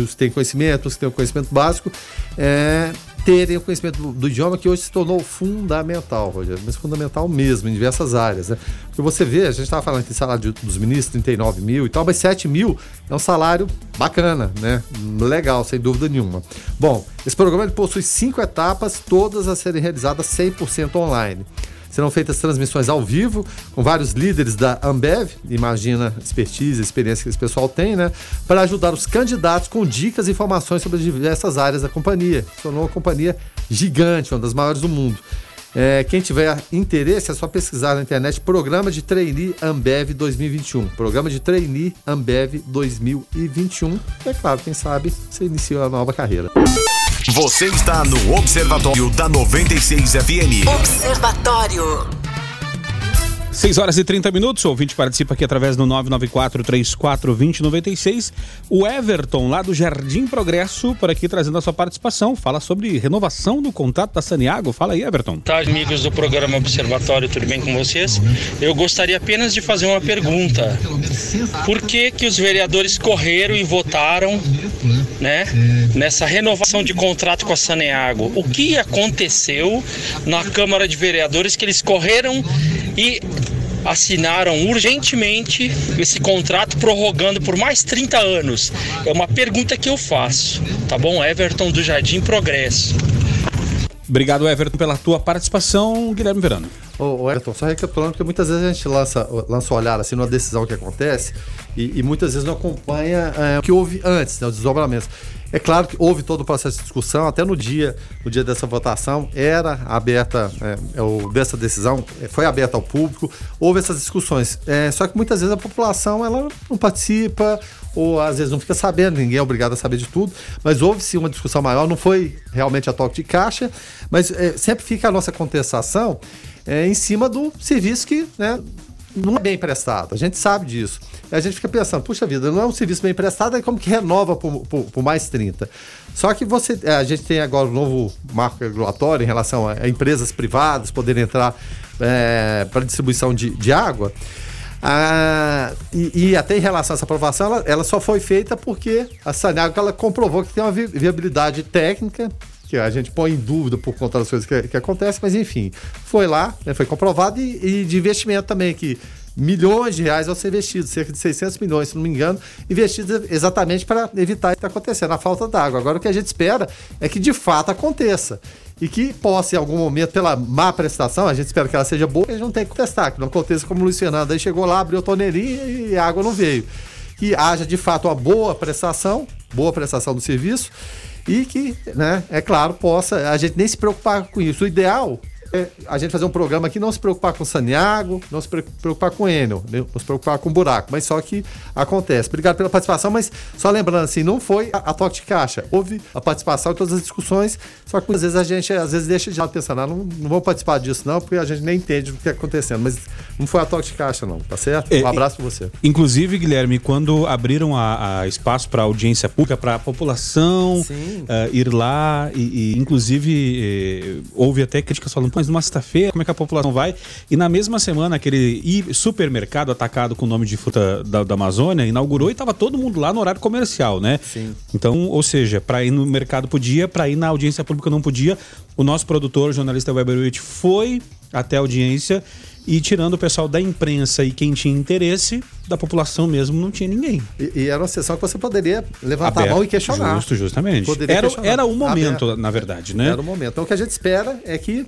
os que têm conhecimento, os que têm o conhecimento básico, é, terem o conhecimento do, do, idioma que hoje se tornou fundamental, Rogério, mas fundamental mesmo, em diversas áreas. Né? Porque você vê, a gente estava falando que salário dos ministros, 39 mil e tal, mas 7 mil é um salário bacana, né? Legal, sem dúvida nenhuma. Bom, esse programa possui cinco etapas, todas a serem realizadas 100% online. Serão feitas transmissões ao vivo com vários líderes da Ambev, imagina a expertise, a experiência que esse pessoal tem, né? Para ajudar os candidatos com dicas e informações sobre diversas áreas da companhia. Tornou uma companhia gigante, uma das maiores do mundo. É, quem tiver interesse é só pesquisar na internet Programa de Trainee Ambev 2021. Programa de Trainee Ambev 2021. É claro, quem sabe você inicia a nova carreira. Você está no Observatório da 96 FM. Observatório. 6 horas e 30 minutos, o ouvinte participa aqui através do 994-34-2096. O Everton, lá do Jardim Progresso, por aqui trazendo a sua participação. Fala sobre renovação do contrato da Saniago. Fala aí, Everton. Tá, amigos do programa Observatório, tudo bem com vocês? Eu gostaria apenas de fazer uma pergunta. Por que que os vereadores correram e votaram, né, nessa renovação de contrato com a Saneago? O que aconteceu na Câmara de Vereadores que eles correram e assinaram urgentemente esse contrato prorrogando por mais 30 anos? É uma pergunta que eu faço, tá bom? Everton do Jardim Progresso. Obrigado, Everton, pela tua participação, Guilherme Verano. Ô, ô Everton, só recapitulando, porque muitas vezes a gente lança, lança o olhar assim numa decisão que acontece e, e muitas vezes não acompanha é, o que houve antes, né, os desdobramentos. É claro que houve todo o processo de discussão, até no dia, no dia dessa votação, era aberta, é, é dessa decisão, é, foi aberta ao público, houve essas discussões. É, só que muitas vezes a população ela não participa, ou às vezes não fica sabendo, ninguém é obrigado a saber de tudo, mas houve sim uma discussão maior, não foi realmente a toque de caixa, mas é, sempre fica a nossa contestação é, em cima do serviço que né, não é bem prestado. A gente sabe disso. A gente fica pensando, puxa vida, não é um serviço bem prestado, é como que renova por, por, por, mais 30. Só que você, a gente tem agora um novo marco regulatório em relação a, empresas privadas poderem entrar é, para distribuição de, de água. Ah, e, e, até em relação a essa aprovação, ela, ela só foi feita porque a Saneago ela comprovou que tem uma viabilidade técnica que a gente põe em dúvida por conta das coisas que, que acontecem, mas enfim, foi lá, né, foi comprovado e, e, de investimento também, que milhões de reais vão ser investidos, cerca de 600 milhões, se não me engano, investidos exatamente para evitar o que está acontecendo, a falta d'água. Agora, o que a gente espera é que de fato aconteça e que possa, em algum momento, pela má prestação, a gente espera que ela seja boa, a gente não tem que contestar, que não aconteça como o Luiz Fernando aí chegou lá, abriu a torneirinha e a água não veio. Que haja de fato uma boa prestação, boa prestação do serviço e que, né, é claro, possa a gente nem se preocupar com isso. O ideal é a gente fazer um programa aqui, não se preocupar com Saniago, não se preocupar com Enel, né? não se preocupar com buraco, mas só que acontece. Obrigado pela participação, mas só lembrando assim, não foi a, a toque de caixa, houve a participação em todas as discussões, só que às vezes a gente às vezes deixa de pensar, ah, não, não vou participar disso não, porque a gente nem entende o que está acontecendo, mas não foi a toque de caixa não, tá certo? Um abraço para você. Inclusive, Guilherme, quando abriram a, a espaço para audiência pública, para a população uh, ir lá e, e inclusive, eh, houve até críticas falando, mas numa sexta-feira, como é que a população vai? E na mesma semana, aquele supermercado atacado com o nome de fruta da, da Amazônia inaugurou e estava todo mundo lá no horário comercial, né? Sim. Então, ou seja, para ir no mercado podia, para ir na audiência pública não podia. O nosso produtor, o jornalista Weber Witt, foi até a audiência e tirando o pessoal da imprensa e quem tinha interesse, da população mesmo não tinha ninguém. E, e era uma sessão que você poderia levantar Aberto, a mão e questionar. Justo, justamente. Era, questionar. era o momento, Aberto. na verdade, né? Era o momento. Então o que a gente espera é que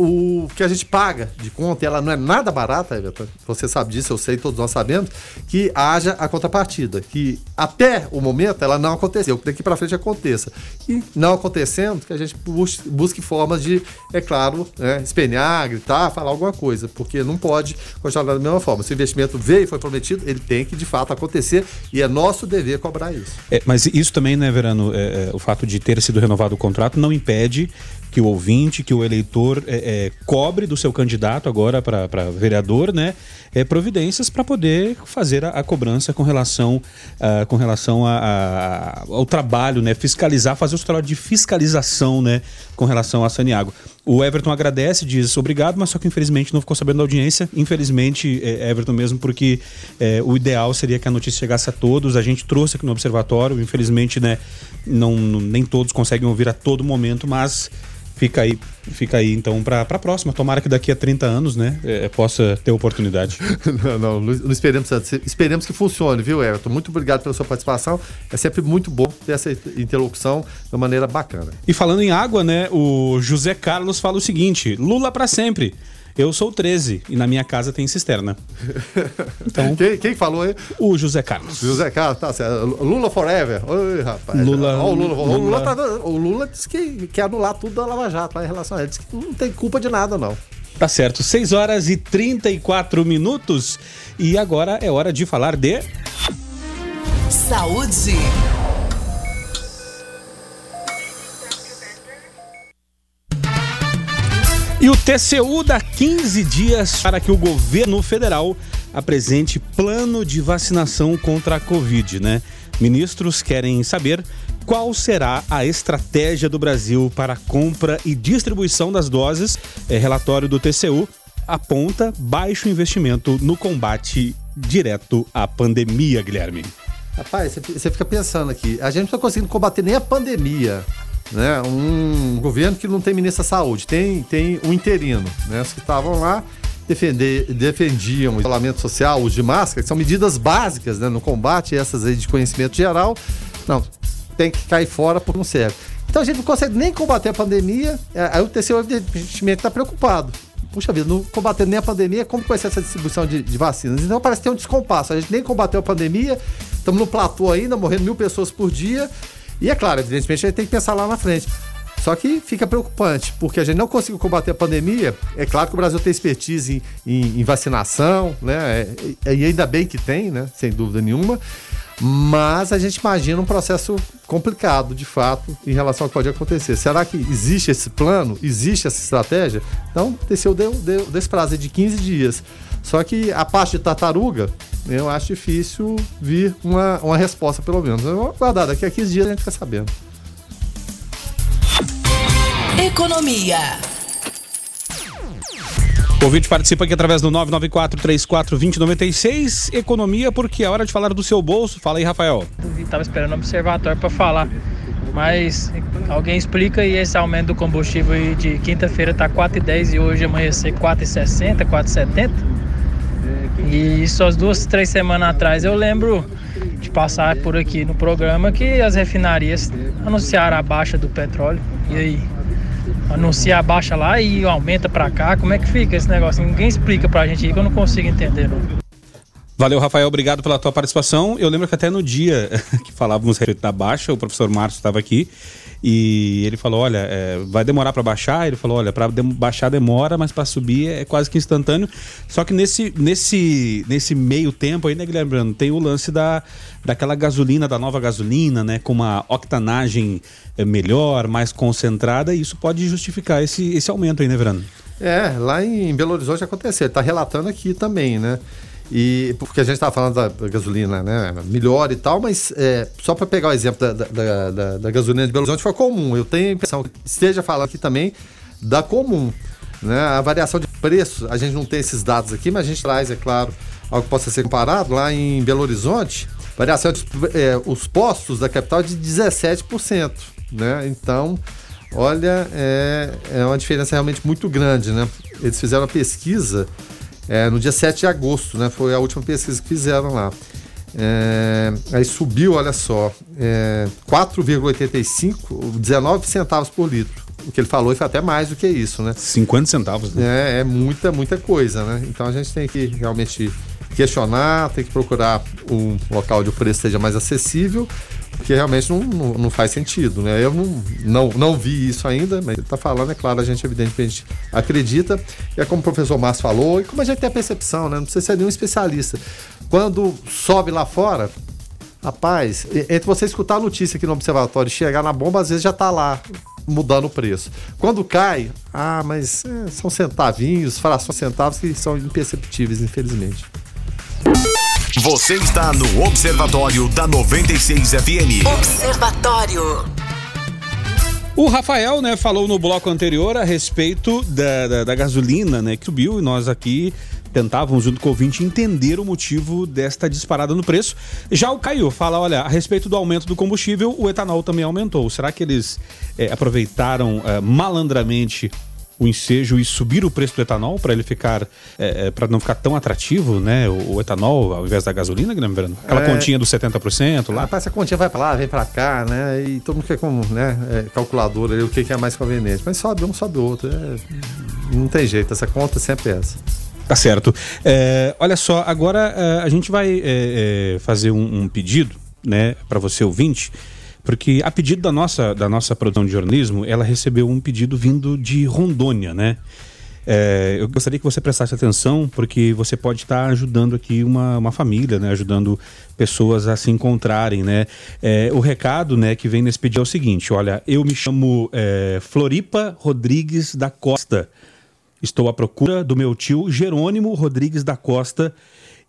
o que a gente paga de conta, ela não é nada barata, Everton, você sabe disso, eu sei, todos nós sabemos, que haja a contrapartida, que até o momento ela não aconteceu, que daqui para frente aconteça. E não acontecendo, que a gente busque, busque formas de, é claro, né, espenhar, gritar, falar alguma coisa, porque não pode continuar da mesma forma. Se o investimento veio e foi prometido, ele tem que de fato acontecer e é nosso dever cobrar isso. É, mas isso também, né, Verano, é, é, o fato de ter sido renovado o contrato não impede que o ouvinte, que o eleitor é, é, cobre do seu candidato agora para vereador, né? É, providências para poder fazer a, a, cobrança com relação, uh, com relação a, a, ao trabalho, né? Fiscalizar, fazer o trabalho de fiscalização, né? Com relação a Saniago. O Everton agradece, diz obrigado, mas só que infelizmente não ficou sabendo da audiência. Infelizmente, é, Everton mesmo, porque é, o ideal seria que a notícia chegasse a todos. A gente trouxe aqui no Observatório, infelizmente, né, não, nem todos conseguem ouvir a todo momento, mas fica aí, fica aí então para a próxima. Tomara que daqui a 30 anos, né, é, possa ter oportunidade. não, não, não esperemos, esperemos que funcione, viu, Everton? Muito obrigado pela sua participação. É sempre muito bom ter essa interlocução de uma maneira bacana. E falando em água, né, o José Carlos fala o seguinte: Lula para sempre. Eu sou 13 e na minha casa tem cisterna. Então, quem, quem falou aí? O José Carlos. José Carlos, tá certo. Lula forever. Oi, rapaz. Lula, o, Lula, Lula. O, Lula tá, o Lula disse que quer anular tudo da Lava Jato lá em relação a ele. Diz que não tem culpa de nada, não. Tá certo. 6 horas e 34 minutos. E agora é hora de falar de. Saúde. E o TCU dá 15 dias para que o governo federal apresente plano de vacinação contra a Covid, né? Ministros querem saber qual será a estratégia do Brasil para a compra e distribuição das doses. É, relatório do TCU aponta baixo investimento no combate direto à pandemia, Guilherme. Rapaz, você fica pensando aqui, a gente não está conseguindo combater nem a pandemia né, um governo que não tem ministro da saúde, tem, tem um interino, né, os que estavam lá defender, defendiam o isolamento social, uso de máscara, que são medidas básicas né, no combate, essas aí de conhecimento geral, não, tem que cair fora porque não serve. Então a gente não consegue nem combater a pandemia, é, aí o TCU evidentemente está preocupado. Puxa vida, não combatendo nem a pandemia, como vai ser essa distribuição de, de vacinas? Então parece que tem um descompasso. A gente nem combateu a pandemia, estamos no platô ainda, morrendo mil pessoas por dia. E é claro, evidentemente, a gente tem que pensar lá na frente. Só que fica preocupante, porque a gente não conseguiu combater a pandemia. É claro que o Brasil tem expertise em, em, em vacinação, né? É, e ainda bem que tem, né? Sem dúvida nenhuma. Mas a gente imagina um processo complicado, de fato, em relação ao que pode acontecer. Será que existe esse plano? Existe essa estratégia? Então, TCU deu, deu, deu esse prazo de 15 dias. Só que a parte de tartaruga, eu acho difícil vir uma, uma resposta, pelo menos. Eu vou guardar, daqui a 15 dias a gente fica sabendo. Economia. O ouvinte participa aqui através do 994-34-2096. Economia, porque é hora de falar do seu bolso. Fala aí, Rafael. Estava esperando o observatório para falar. Mas alguém explica e esse aumento do combustível de quinta-feira está 4,10 e hoje amanhecer 4,60, 4,70? E isso as duas, três semanas atrás eu lembro de passar por aqui no programa que as refinarias anunciaram a baixa do petróleo. E aí? Anuncia a baixa lá e aumenta para cá. Como é que fica esse negócio? Ninguém explica pra gente aí que eu não consigo entender. Não. Valeu, Rafael. Obrigado pela tua participação. Eu lembro que até no dia que falávamos da baixa, o professor Márcio estava aqui e ele falou: Olha, é, vai demorar para baixar. Ele falou: Olha, para baixar demora, mas para subir é quase que instantâneo. Só que nesse, nesse, nesse meio tempo aí, né, Guilherme Brando, tem o lance da, daquela gasolina, da nova gasolina, né, com uma octanagem é, melhor, mais concentrada, e isso pode justificar esse, esse aumento aí, né, Verano? É, lá em Belo Horizonte aconteceu. Ele está relatando aqui também, né? E porque a gente estava falando da gasolina, né, melhor e tal, mas é, só para pegar o exemplo da, da, da, da, gasolina de Belo Horizonte foi comum. Eu tenho a impressão que esteja falando aqui também da comum, né? A variação de preço, a gente não tem esses dados aqui, mas a gente traz, é claro, algo que possa ser comparado lá em Belo Horizonte, variação de é, os postos da capital de 17%, né? Então, olha, é, é uma diferença realmente muito grande, né? Eles fizeram uma pesquisa é, no dia 7 de agosto, né? Foi a última pesquisa que fizeram lá. É, aí subiu, olha só, é, 4,85, 19 centavos por litro. O que ele falou foi até mais do que isso, né? 50 centavos. Né? É, é muita, muita coisa, né? Então a gente tem que realmente questionar, tem que procurar um local de preço seja mais acessível porque realmente não, não, não, faz sentido, né? Eu não, não, não vi isso ainda, mas está falando, é claro, a gente evidentemente acredita, e é como o professor Márcio falou, e como a gente tem a percepção, né? Não precisa ser nenhum especialista. Quando sobe lá fora, rapaz, entre você escutar a notícia aqui no observatório e chegar na bomba, às vezes já está lá mudando o preço. Quando cai, ah, mas é, são centavinhos, frações centavos que são imperceptíveis, infelizmente. Você está no Observatório da 96 FM. Observatório. O Rafael, né, falou no bloco anterior a respeito da, da, da gasolina, né, que subiu e nós aqui tentávamos, junto com o ouvinte, entender o motivo desta disparada no preço. Já o Caio fala, olha, a respeito do aumento do combustível, o etanol também aumentou. Será que eles é, aproveitaram é, malandramente o ensejo e subir o preço do etanol para ele ficar, é, é, para não ficar tão atrativo, né? O, o, etanol ao invés da gasolina, Guilherme Verano? Aquela É. continha dos 70% lá. Rapaz, essa continha vai pra lá, vem pra cá, né? E todo mundo quer como, né? É, calculadora ali, o que, que é mais conveniente. Mas sobe um, sobe outro. É, não tem jeito, essa conta sempre é essa. Tá certo. É, olha só, agora é, a gente vai fazer um, um pedido, né, para você ouvinte, porque a pedido da nossa, da nossa produção de jornalismo, ela recebeu um pedido vindo de Rondônia, né? É, eu gostaria que você prestasse atenção, porque você pode estar ajudando aqui uma, uma família, né? Ajudando pessoas a se encontrarem, né? É, o recado, né, que vem nesse pedido é o seguinte: olha, eu me chamo é, Floripa Rodrigues da Costa. Estou à procura do meu tio Jerônimo Rodrigues da Costa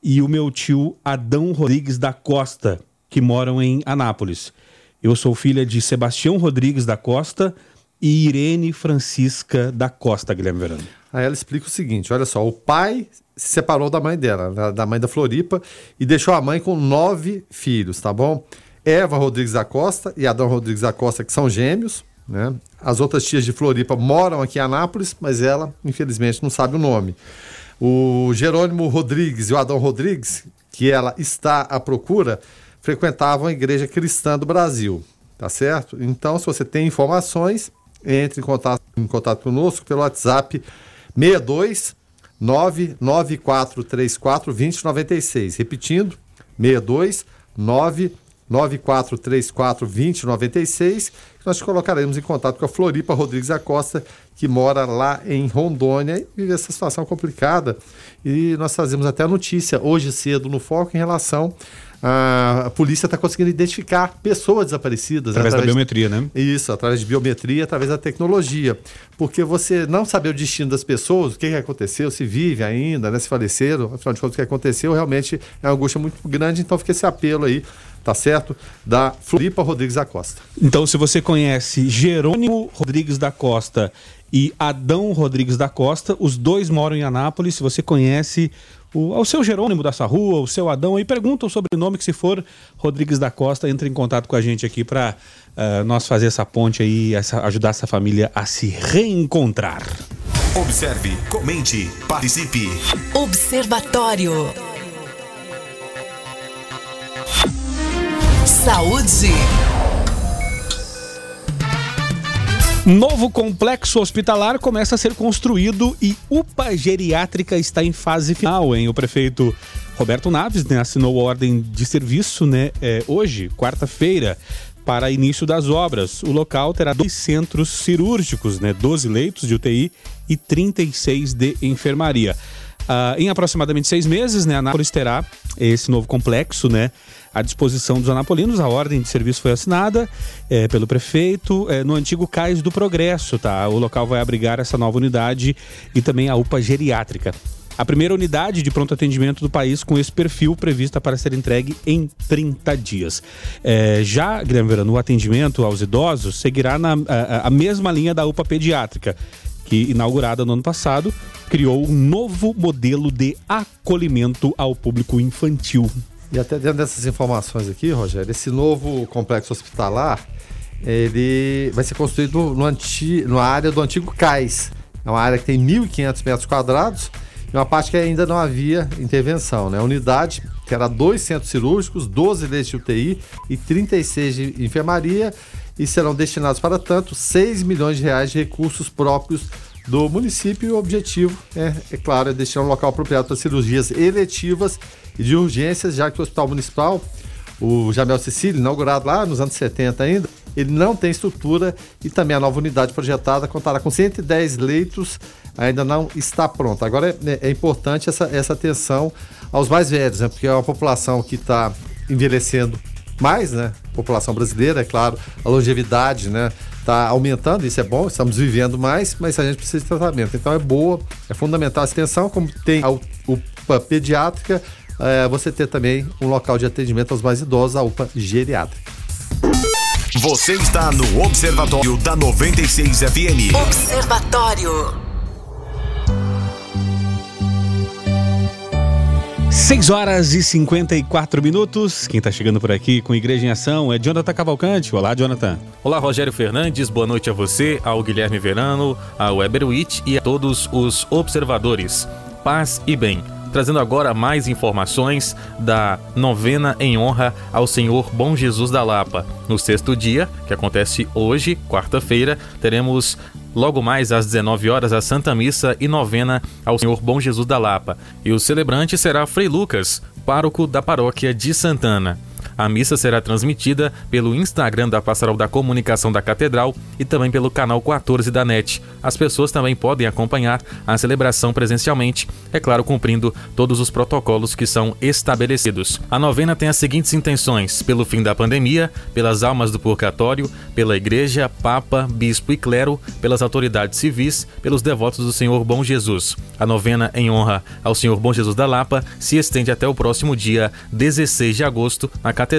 e o meu tio Adão Rodrigues da Costa, que moram em Anápolis. Eu sou filha de Sebastião Rodrigues da Costa e Irene Francisca da Costa, Guilherme Verano. Aí ela explica o seguinte: olha só, o pai se separou da mãe dela, da- mãe da Floripa, e deixou a mãe com nove filhos, tá bom? Eva Rodrigues da Costa e Adão Rodrigues da Costa, que são gêmeos, né? As outras tias de Floripa moram aqui em Anápolis, mas ela, infelizmente, não sabe o nome. O Jerônimo Rodrigues e o Adão Rodrigues, que ela está à procura, frequentavam a Igreja Cristã do Brasil, tá certo? Então, se você tem informações, entre em contato, em contato conosco pelo WhatsApp 62 99434 2096. Repetindo, 62 99434 2096. que Nós te colocaremos em contato com a Floripa Rodrigues da Costa, que mora lá em Rondônia e vive essa situação complicada. E nós trazemos até a notícia hoje cedo no Foco em relação a, polícia está conseguindo identificar pessoas desaparecidas. Através da biometria, né? Isso, através de biometria, através da tecnologia. Porque você não saber o destino das pessoas, o que, que aconteceu, se vive ainda, né, se faleceram, afinal de contas, o que aconteceu realmente é uma angústia muito grande. Então fica esse apelo aí, tá certo? Da Floripa Rodrigues da Costa. Então, se você conhece Jerônimo Rodrigues da Costa e Adão Rodrigues da Costa, os dois moram em Anápolis. Se você conhece o, o seu Jerônimo dessa rua, o seu Adão, aí pergunta o sobrenome que se for Rodrigues da Costa, entre em contato com a gente aqui para nós fazer essa ponte aí, essa- ajudar essa família a se reencontrar. Observe, comente, participe. Observatório. Saúde. Novo complexo hospitalar começa a ser construído e UPA geriátrica está em fase final, hein? O prefeito Roberto Naves né, assinou a ordem de serviço né, é, hoje, quarta-feira, para início das obras. O local terá dois centros cirúrgicos, né, 12 leitos de UTI e 36 de enfermaria. Ah, em aproximadamente seis meses, né, a Anápolis terá esse novo complexo, né, à disposição dos anapolinos. A ordem de serviço foi assinada eh, pelo prefeito eh, no antigo Cais do Progresso, tá? O local vai abrigar essa nova unidade e também a UPA geriátrica. A primeira unidade de pronto atendimento do país com esse perfil prevista para ser entregue em 30 dias. Eh, já, Guilherme Verano, o atendimento aos idosos seguirá na a, a mesma linha da UPA pediátrica, que, inaugurada no ano passado, criou um novo modelo de acolhimento ao público infantil. E até dentro dessas informações aqui, Rogério, esse novo complexo hospitalar, ele vai ser construído no anti, na área do antigo CAIS. É uma área que tem 1.500 metros quadrados e uma parte que ainda não havia intervenção. Né? A unidade terá dois centros cirúrgicos, 12 leitos de UTI e 36 de enfermaria e serão destinados para tanto 6 milhões de reais de recursos próprios do município e o objetivo é, é claro, é destinar um local apropriado para cirurgias eletivas e de urgências, já que o Hospital Municipal, o Jamel Cecílio, inaugurado lá nos anos 70 ainda, ele não tem estrutura e também a nova unidade projetada contará com 110 leitos, ainda não está pronta. Agora é, é importante essa, essa atenção aos mais velhos, né? porque é uma população que está envelhecendo mais, né? População brasileira, é claro, a longevidade, né? está aumentando, isso é bom, estamos vivendo mais, mas a gente precisa de tratamento. Então é boa, é fundamental a extensão, como tem a UPA pediátrica, é, você ter também um local de atendimento aos mais idosos, a UPA geriátrica. Você está no Observatório da 96 FM. Observatório. 6 horas e 54 minutos. Quem está chegando por aqui com Igreja em Ação é Jonathan Cavalcante. Olá, Jonathan. Olá, Rogério Fernandes. Boa noite a você, ao Guilherme Verano, ao Weber Witt e a todos os observadores. Paz e bem trazendo agora mais informações da novena em honra ao Senhor Bom Jesus da Lapa. No sexto dia, que acontece hoje, quarta-feira, teremos logo mais às 19 horas a Santa Missa e novena ao Senhor Bom Jesus da Lapa. E o celebrante será Frei Lucas, pároco da paróquia de Santana. A missa será transmitida pelo Instagram da Pastoral da Comunicação da Catedral e também pelo canal 14 da NET. As pessoas também podem acompanhar a celebração presencialmente, é claro, cumprindo todos os protocolos que são estabelecidos. A novena tem as seguintes intenções: pelo fim da pandemia, pelas almas do purgatório, pela Igreja, Papa, Bispo e Clero, pelas autoridades civis, pelos devotos do Senhor Bom Jesus. A novena em honra ao Senhor Bom Jesus da Lapa se estende até o próximo dia 16 de agosto na Catedral,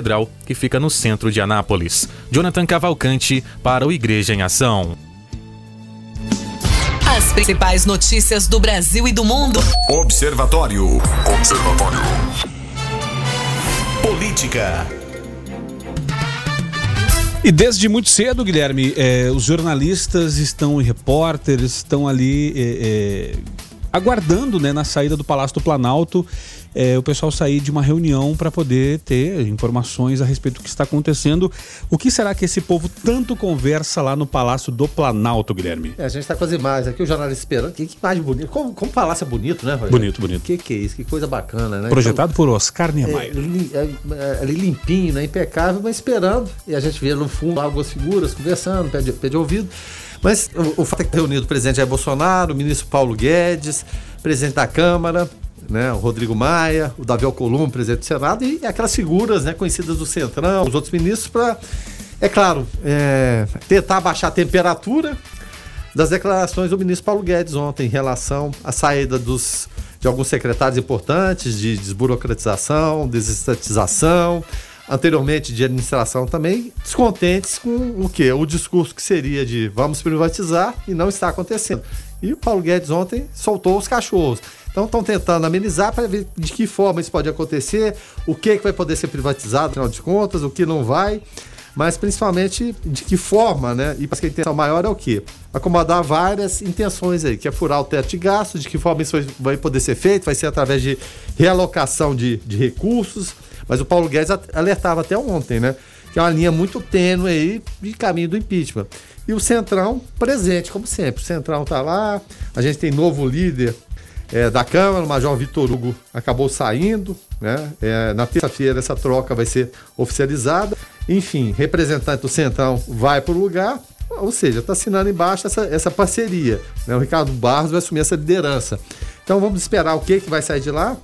que fica no centro de Anápolis. Jonathan Cavalcante para o Igreja em Ação. As principais notícias do Brasil e do mundo. Observatório. Observatório. Política. E desde muito cedo, Guilherme, eh, os jornalistas estão e repórteres estão ali eh, eh, aguardando né, na saída do Palácio do Planalto é, o pessoal sair de uma reunião para poder ter informações a respeito do que está acontecendo. O que será que esse povo tanto conversa lá no Palácio do Planalto, Guilherme? É, a gente está com as imagens aqui, o jornalista esperando. Que, que imagem bonita. Como, como palácio é bonito, né, Rogério? Bonito, bonito. Que que é isso? Que coisa bacana, né? Projetado então, por Oscar Niemeyer. É, é, é, ali limpinho, né? Impecável, mas esperando. E a gente vê no fundo algumas figuras conversando, pé de, pé de ouvido. Mas o, o fato é que está reunido o presidente Jair Bolsonaro, o ministro Paulo Guedes, presidente da Câmara, né, o Rodrigo Maia, o Davi Alcolumbre, presidente do Senado, e aquelas figuras né, conhecidas do Centrão, os outros ministros, para, é claro, é, tentar baixar a temperatura das declarações do ministro Paulo Guedes ontem em relação à saída dos, de alguns secretários importantes de desburocratização, desestatização, anteriormente de administração também, descontentes com o que? O discurso que seria de vamos privatizar e não está acontecendo. E o Paulo Guedes ontem soltou os cachorros. Então estão tentando amenizar para ver de que forma isso pode acontecer, o que, que vai poder ser privatizado, afinal de contas, o que não vai, mas principalmente de que forma, né? E que a intenção maior é o quê? Acomodar várias intenções aí, que é furar o teto de gastos, de que forma isso vai poder ser feito, vai ser através de realocação de, de recursos. Mas o Paulo Guedes alertava até ontem, né? Que é uma linha muito tênue aí de caminho do impeachment. E o Centrão presente, como sempre. O Centrão tá lá, a gente tem novo líder é, da Câmara, o Major Vitor Hugo acabou saindo, né? É, na terça-feira essa troca vai ser oficializada. Enfim, representante do Centrão vai para o lugar, ou seja, está assinando embaixo essa, essa parceria. Né? O Ricardo Barros vai assumir essa liderança. Então vamos esperar o que, que vai sair de lá.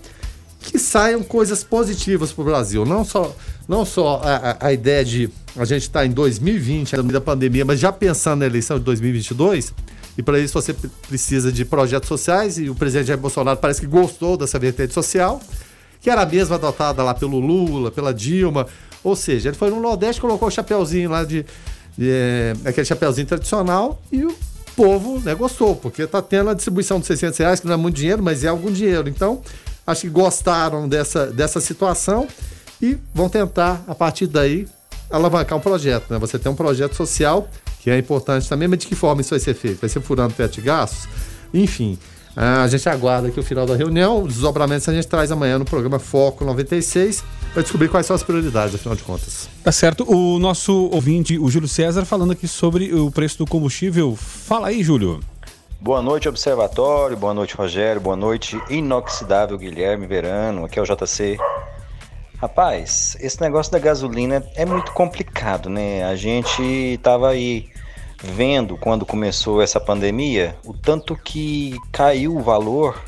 Que saiam coisas positivas para o Brasil. Não só, não só a, a, ideia de a gente estar tá em 2020, no meio da pandemia, mas já pensando na eleição de 2022 e para isso você precisa de projetos sociais, e o presidente Jair Bolsonaro parece que gostou dessa vertente social, que era a mesma adotada lá pelo Lula, pela Dilma. Ou seja, ele foi no Nordeste, colocou o chapeuzinho lá de, de é, aquele chapeuzinho tradicional e o povo né, gostou, porque está tendo a distribuição de 600 reais, que não é muito dinheiro, mas é algum dinheiro. Então, acho que gostaram dessa, dessa situação e vão tentar, a partir daí, alavancar um projeto. Né? Você tem um projeto social que é importante também, mas de que forma isso vai ser feito? Vai ser furando teto de gastos? Enfim, a gente aguarda aqui o final da reunião. Os desdobramentos a gente traz amanhã no programa Foco 96 para descobrir quais são as prioridades, afinal de contas. Tá certo. O nosso ouvinte, o Júlio César, falando aqui sobre o preço do combustível. Fala aí, Júlio. Boa noite, Observatório. Boa noite, Rogério. Boa noite, Inoxidável Guilherme Verano. Aqui é o JC. Rapaz, esse negócio da gasolina é muito complicado, né? A gente tava aí vendo quando começou essa pandemia o tanto que caiu o valor,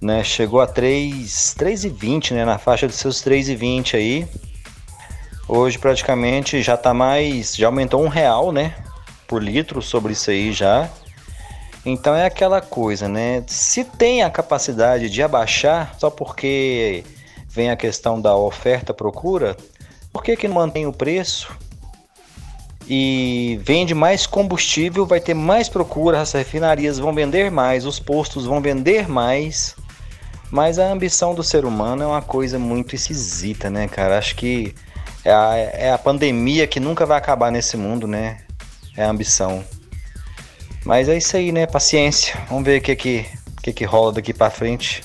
né? Chegou a 3, 3,20, né? Na faixa dos seus 3,20 aí. Hoje praticamente já tá mais, já aumentou um real, né? por litro sobre isso aí já. Então é aquela coisa, né? Se tem a capacidade de abaixar, só porque vem a questão da oferta-procura, por que, que não mantém o preço? E vende mais combustível, vai ter mais procura, as refinarias vão vender mais, os postos vão vender mais. Mas a ambição do ser humano é uma coisa muito esquisita, né, cara? Acho que é a, é a pandemia que nunca vai acabar nesse mundo, né? É a ambição. Mas é isso aí, né? Paciência. Vamos ver o que que, que, que rola daqui para frente.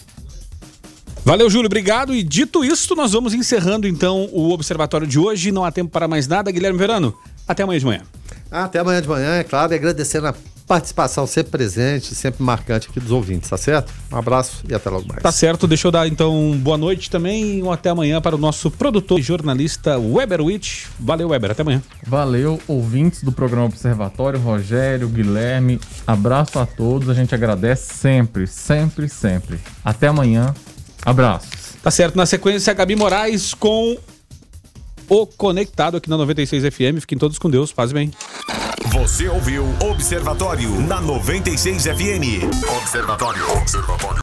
Valeu, Júlio, obrigado. E dito isso, nós vamos encerrando então o observatório de hoje. Não há tempo para mais nada. Guilherme Verano, até amanhã de manhã. Até amanhã de manhã, é claro, e agradecendo a participação sempre presente, sempre marcante aqui dos ouvintes, tá certo? Um abraço e até logo mais. Tá certo, deixa eu dar então boa noite também e um até amanhã para o nosso produtor e jornalista Weber Witt. Valeu, Weber, até amanhã. Valeu, ouvintes do programa Observatório, Rogério, Guilherme, abraço a todos, a gente agradece sempre, sempre, sempre. Até amanhã, abraços. Tá certo, na sequência, Gabi Moraes com o Conectado aqui na 96 FM. Fiquem todos com Deus, paz e bem. Você ouviu Observatório na 96 FM. Observatório. Observatório.